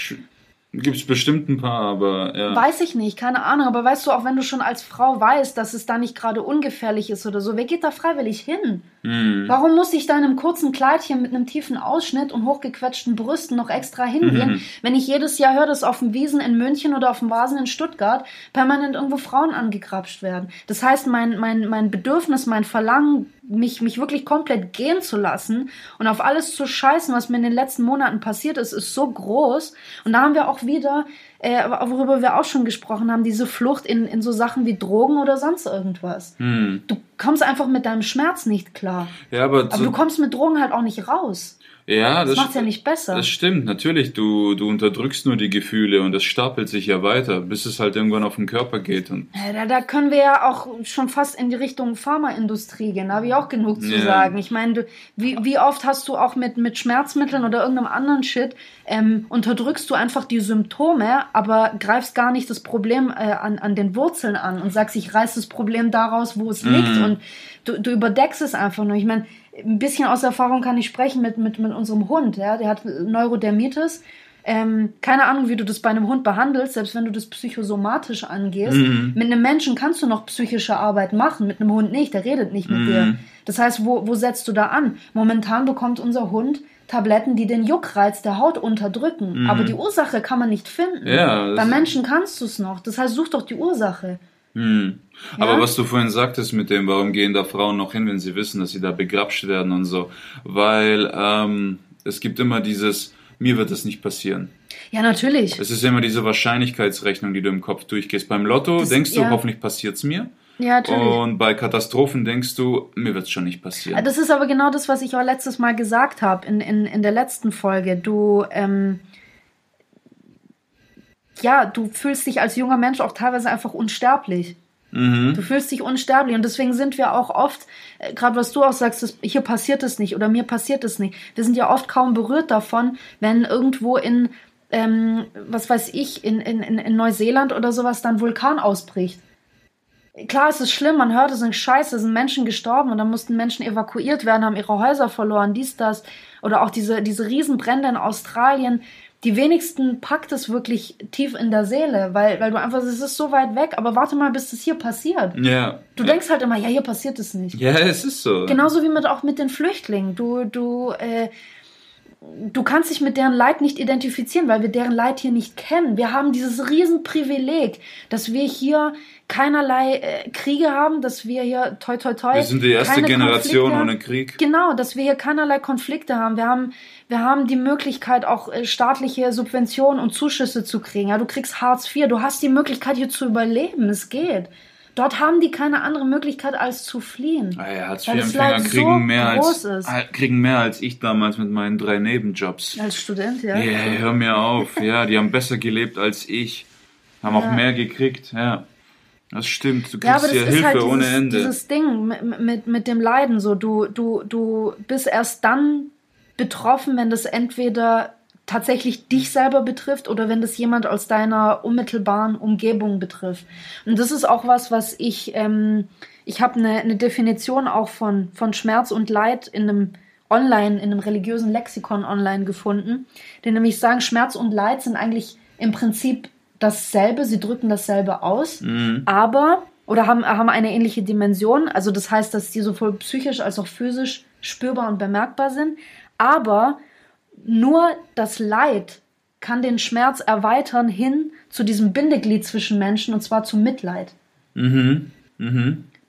Gibt es bestimmt ein paar, aber ja. Weiß ich nicht, keine Ahnung. Aber weißt du, auch wenn du schon als Frau weißt, dass es da nicht gerade ungefährlich ist oder so, wer geht da freiwillig hin? Hm. Warum muss ich da in einem kurzen Kleidchen mit einem tiefen Ausschnitt und hochgequetschten Brüsten noch extra hingehen, Mhm. wenn ich jedes Jahr höre, dass auf dem Wiesen in München oder auf dem Vasen in Stuttgart permanent irgendwo Frauen angegrapscht werden? Das heißt, mein, mein, mein Bedürfnis, mein Verlangen, mich, mich wirklich komplett gehen zu lassen und auf alles zu scheißen, was mir in den letzten Monaten passiert ist, ist so groß. Und da haben wir auch wieder, äh, worüber wir auch schon gesprochen haben, diese Flucht in, in so Sachen wie Drogen oder sonst irgendwas. Hm. Du kommst einfach mit deinem Schmerz nicht klar. Ja, aber, Aber so, du kommst mit Drogen halt auch nicht raus. Ja, Das das, macht's ja nicht besser. Das stimmt, natürlich. Du, du unterdrückst nur die Gefühle und das stapelt sich ja weiter, bis es halt irgendwann auf den Körper geht. Und Ja, Da, da können wir ja auch schon fast in die Richtung Pharmaindustrie gehen. Da habe ich auch genug zu Ja. sagen. Ich meine, du, wie, wie oft hast du auch mit, mit Schmerzmitteln oder irgendeinem anderen Shit, ähm, unterdrückst du einfach die Symptome, aber greifst gar nicht das Problem äh, an, an den Wurzeln an und sagst, ich reiß das Problem daraus, wo es liegt. Und du, du überdeckst es einfach nur. Ich meine, ein bisschen aus Erfahrung kann ich sprechen mit, mit, mit unserem Hund. Ja? Der hat Neurodermitis. Ähm, keine Ahnung, wie du das bei einem Hund behandelst, selbst wenn du das psychosomatisch angehst. Mit einem Menschen kannst du noch psychische Arbeit machen, mit einem Hund nicht, der redet nicht mit dir. Das heißt, wo, wo setzt du da an? Momentan bekommt unser Hund Tabletten, die den Juckreiz der Haut unterdrücken. Aber die Ursache kann man nicht finden. Ja, bei Menschen kannst du es noch. Das heißt, such doch die Ursache. Hm. Aber Ja? was du vorhin sagtest mit dem, warum gehen da Frauen noch hin, wenn sie wissen, dass sie da begrapscht werden und so? Weil ähm, es gibt immer dieses, mir wird das nicht passieren. Ja, natürlich. Es ist immer diese Wahrscheinlichkeitsrechnung, die du im Kopf durchgehst. Beim Lotto Das- denkst du, ja. hoffentlich passiert's mir. Ja, natürlich. Und bei Katastrophen denkst du, mir wird's schon nicht passieren. Das ist aber genau das, was ich auch letztes Mal gesagt habe in, in, in der letzten Folge. Du, ähm, ja, du fühlst dich als junger Mensch auch teilweise einfach unsterblich. Mhm. Du fühlst dich unsterblich und deswegen sind wir auch oft, äh, gerade was du auch sagst, das, hier passiert es nicht oder mir passiert es nicht. Wir sind ja oft kaum berührt davon, wenn irgendwo in, ähm, was weiß ich, in, in, in in Neuseeland oder sowas dann Vulkan ausbricht. Klar, es ist schlimm, man hört, es ist scheiße, es sind Menschen gestorben und dann mussten Menschen evakuiert werden, haben ihre Häuser verloren, dies, das. oder auch diese, diese Riesenbrände in Australien, die wenigsten packt es wirklich tief in der Seele, weil, weil du einfach, es ist so weit weg, aber warte mal, bis das hier passiert. Ja. Du denkst halt immer, ja, hier passiert es nicht. Ja, es ist so. Genauso wie mit auch mit den Flüchtlingen. Du, du, äh, du kannst dich mit deren Leid nicht identifizieren, weil wir deren Leid hier nicht kennen. Wir haben dieses Riesenprivileg, dass wir hier keinerlei äh, Kriege haben, dass wir hier toi toi toi. Wir sind die erste Generation Konflikte- ohne Krieg. Genau, dass wir hier keinerlei Konflikte haben. Wir haben, wir haben die Möglichkeit, auch äh, staatliche Subventionen und Zuschüsse zu kriegen. Ja, du kriegst Hartz IV, du hast die Möglichkeit, hier zu überleben. Es geht. Dort haben die keine andere Möglichkeit, als zu fliehen. Ah ja, Hartz-IV-Empfänger Leid kriegen, so mehr als, ah, kriegen mehr als ich damals mit meinen drei Nebenjobs. Als Student, ja. Ja, hör mir auf. Ja, die haben besser gelebt als ich. Haben auch mehr gekriegt, ja. Das stimmt. Du Ja, aber kriegst das ja ist Hilfe halt dieses, ohne Ende. dieses Ding mit, mit, mit dem Leiden so. Du, du, du bist erst dann betroffen, wenn das entweder tatsächlich dich selber betrifft oder wenn das jemand aus deiner unmittelbaren Umgebung betrifft. Und das ist auch was, was ich, ähm, ich habe eine, eine Definition auch von, von Schmerz und Leid in einem online, in einem religiösen Lexikon online gefunden, die nämlich sagen, Schmerz und Leid sind eigentlich im Prinzip dasselbe, sie drücken dasselbe aus, aber oder haben, haben eine ähnliche Dimension. Also das heißt, dass die sowohl psychisch als auch physisch spürbar und bemerkbar sind. Aber nur das Leid kann den Schmerz erweitern hin zu diesem Bindeglied zwischen Menschen und zwar zum Mitleid.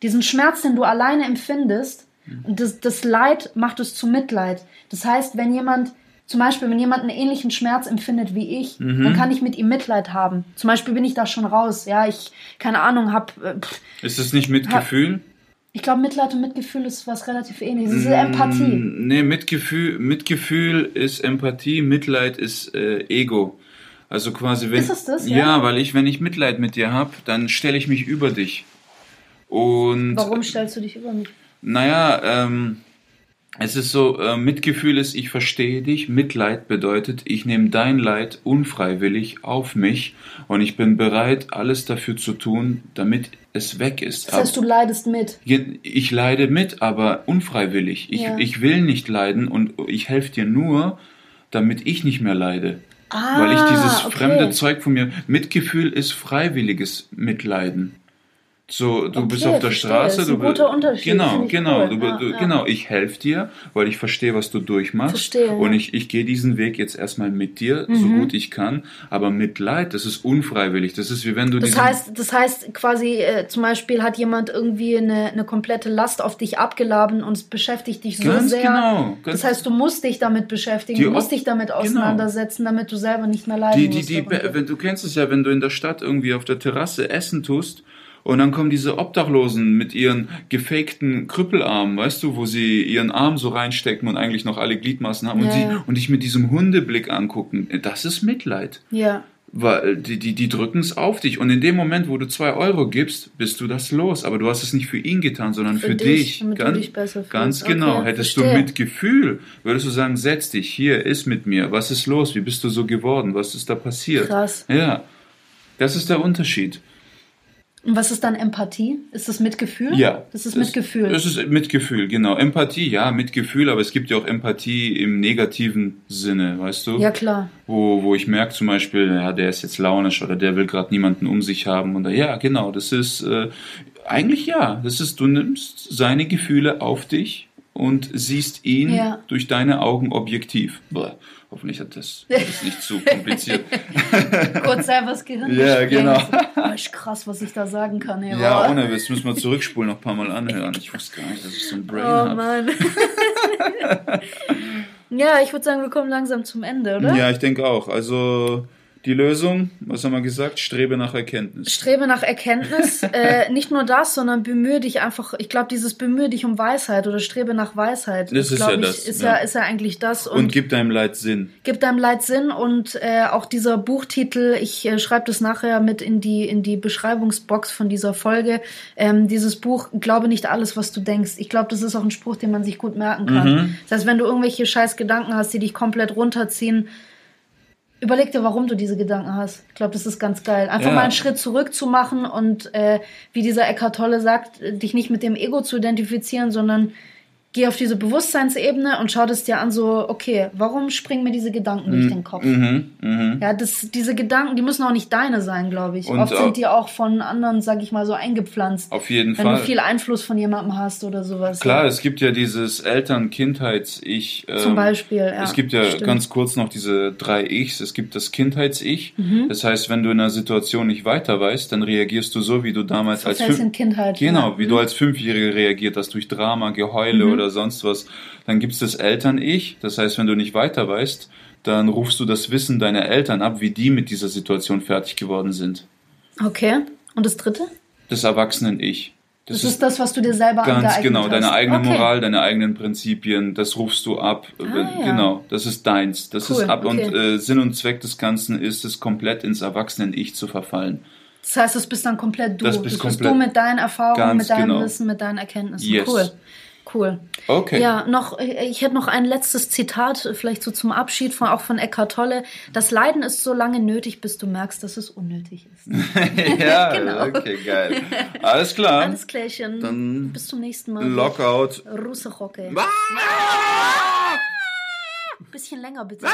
Diesen Schmerz, den du alleine empfindest, und das, das Leid macht es zu Mitleid. Das heißt, wenn jemand, zum Beispiel, wenn jemand einen ähnlichen Schmerz empfindet wie ich, dann kann ich mit ihm Mitleid haben. Zum Beispiel bin ich da schon raus. Ja, ich, keine Ahnung, hab, äh, pff, Ist es nicht Mitgefühl? Ich glaube, Mitleid und Mitgefühl ist was relativ ähnliches. Es ist Empathie. Mm, Nee, Mitgefühl, Mitgefühl ist Empathie, Mitleid ist äh, Ego. Also quasi wenn Ist es das, ja? ja, weil ich wenn ich Mitleid mit dir hab, dann stelle ich mich über dich. Und Warum stellst du dich über mich? naja, ähm, es ist so, äh, Mitgefühl ist, ich verstehe dich. Mitleid bedeutet, ich nehme dein Leid unfreiwillig auf mich und ich bin bereit, alles dafür zu tun, damit es weg ist. Das heißt, du leidest mit. Ich leide mit, aber unfreiwillig. Ich, Ja. ich will nicht leiden und ich helfe dir nur, damit ich nicht mehr leide. Ah, Weil ich dieses okay. fremde Zeug von mir. Mitgefühl ist freiwilliges Mitleiden. So, du Okay, bist auf der. Straße. Ist ein du, Unterschied, Genau, genau. cool. Du, Ja, du, ja. Genau, ich helfe dir, weil ich verstehe, was du durchmachst. Verstehe, Und ich, ich gehe diesen Weg jetzt erstmal mit dir, so Mhm. gut ich kann. Aber Mitleid, das ist unfreiwillig. Das ist wie wenn du Das heißt, das heißt quasi, äh, zum Beispiel hat jemand irgendwie eine, eine komplette Last auf dich abgeladen und es beschäftigt dich so Ganz sehr. genau, ganz- das heißt, du musst dich damit beschäftigen, du musst dich damit genau. auseinandersetzen, damit du selber nicht mehr leiden Die, die, musst. die, wenn, du kennst es ja, wenn du in der Stadt irgendwie auf der Terrasse essen tust und dann kommen diese Obdachlosen mit ihren gefakten Krüppelarmen, weißt du, wo sie ihren Arm so reinstecken und eigentlich noch alle Gliedmaßen haben und, Ja, sie, ja. und dich mit diesem Hundeblick angucken. Das ist Mitleid. ja. Weil die, die, die drücken es auf dich. Und in dem Moment, wo du zwei Euro gibst, bist du das los. Aber du hast es nicht für ihn getan, sondern für, Für dich, dich. du ganz, dich. Ganz Okay, genau. Hättest du verstehe. mit Gefühl, würdest du sagen, setz dich, hier, ist mit mir. Was ist los? Wie bist du so geworden? Was ist da passiert? Krass. Ja. Das ist der Unterschied. Und was ist dann Empathie? Ist das Mitgefühl? Ja. Das ist Mitgefühl. Das ist Mitgefühl, genau. Empathie, ja, Mitgefühl, aber es gibt ja auch Empathie im negativen Sinne, weißt du? ja, klar. wo, wo ich merke zum Beispiel, ja, der ist jetzt launisch oder der will gerade niemanden um sich haben. Und ja, genau, das ist äh, eigentlich ja, das ist, du nimmst seine Gefühle auf dich und siehst ihn Ja. durch deine Augen objektiv. Boah, hoffentlich hat das, das ist nicht zu kompliziert. Kurz selber das Gehirn Ja, genau. Oh, ist krass, was ich da sagen kann. Ey. ja, ohne Witz, müssen wir zurückspulen, noch ein paar Mal anhören. Ich wusste gar nicht, dass ich so ein Brain Oh habe. Mann. ja, ich würde sagen, wir kommen langsam zum Ende, oder? Ja, ich denke auch. Also die Lösung, was haben wir gesagt? Strebe nach Erkenntnis. Strebe nach Erkenntnis. äh, nicht nur das, sondern bemühe dich einfach. Ich glaube, dieses bemühe dich um Weisheit oder strebe nach Weisheit. Das ist glaub ja ich, das, Ist ja. ja. ist ja eigentlich das. Und, Und gib deinem Leid Sinn. gibt deinem Leid Sinn und äh, auch dieser Buchtitel, ich äh, schreibe das nachher mit in die in die Beschreibungsbox von dieser Folge. Ähm, dieses Buch, glaube nicht alles, was du denkst. Ich glaube, das ist auch ein Spruch, den man sich gut merken kann. Mhm. Das heißt, wenn du irgendwelche scheiß Gedanken hast, die dich komplett runterziehen, überleg dir, warum du diese Gedanken hast. Ich glaube, das ist ganz geil. Einfach Ja. mal einen Schritt zurück zu machen und äh, wie dieser Eckhart Tolle sagt, dich nicht mit dem Ego zu identifizieren, sondern geh auf diese Bewusstseinsebene und schau das dir an, so, okay, warum springen mir diese Gedanken durch den Kopf? Ja, das, diese Gedanken, die müssen auch nicht deine sein, glaube ich. Und Oft sind die auch von anderen, sag ich mal, so eingepflanzt. Auf jeden wenn Fall. du viel Einfluss von jemandem hast oder sowas. Klar, ja. es gibt ja dieses Eltern-Kindheits-Ich. ähm, Zum Beispiel, ja, Es gibt ja stimmt. ganz kurz noch diese drei Ichs. Es gibt das Kindheits-Ich. Mhm. Das heißt, wenn du in einer Situation nicht weiter weißt, dann reagierst du so, wie du damals als Verfällst Fünf- in Kindheit, Genau, wie Mhm. du als Fünfjährige reagiert hast durch Drama, Geheule oder sonst was. Dann gibt's das Eltern-Ich. Das heißt, wenn du nicht weiter weißt, dann rufst du das Wissen deiner Eltern ab, wie die mit dieser Situation fertig geworden sind. Okay. Und das dritte? Das Erwachsenen-Ich. Das, ist das, was du dir selber Ganz genau, hast. deine eigene okay. Moral, deine eigenen Prinzipien, das rufst du ab. Wenn- ja. Genau, das ist deins. Das Cool, ist ab und okay. äh, Sinn und Zweck des Ganzen ist es, komplett ins Erwachsenen-Ich zu verfallen. Das heißt, das bist dann komplett du. Das Das bist bist, komplett- du mit deinen Erfahrungen, mit deinem genau. Wissen, mit deinen Erkenntnissen. Yes. Cool. Cool. Okay. Ja, noch, ich hätte noch ein letztes Zitat, vielleicht so zum Abschied von, auch von Eckhart Tolle. Das Leiden ist so lange nötig, bis du merkst, dass es unnötig ist. ja, Genau. okay, geil. Alles klar. Alles klärchen. Dann Bis zum nächsten Mal. Lockout. Russe Rocke. Bisschen länger bitte.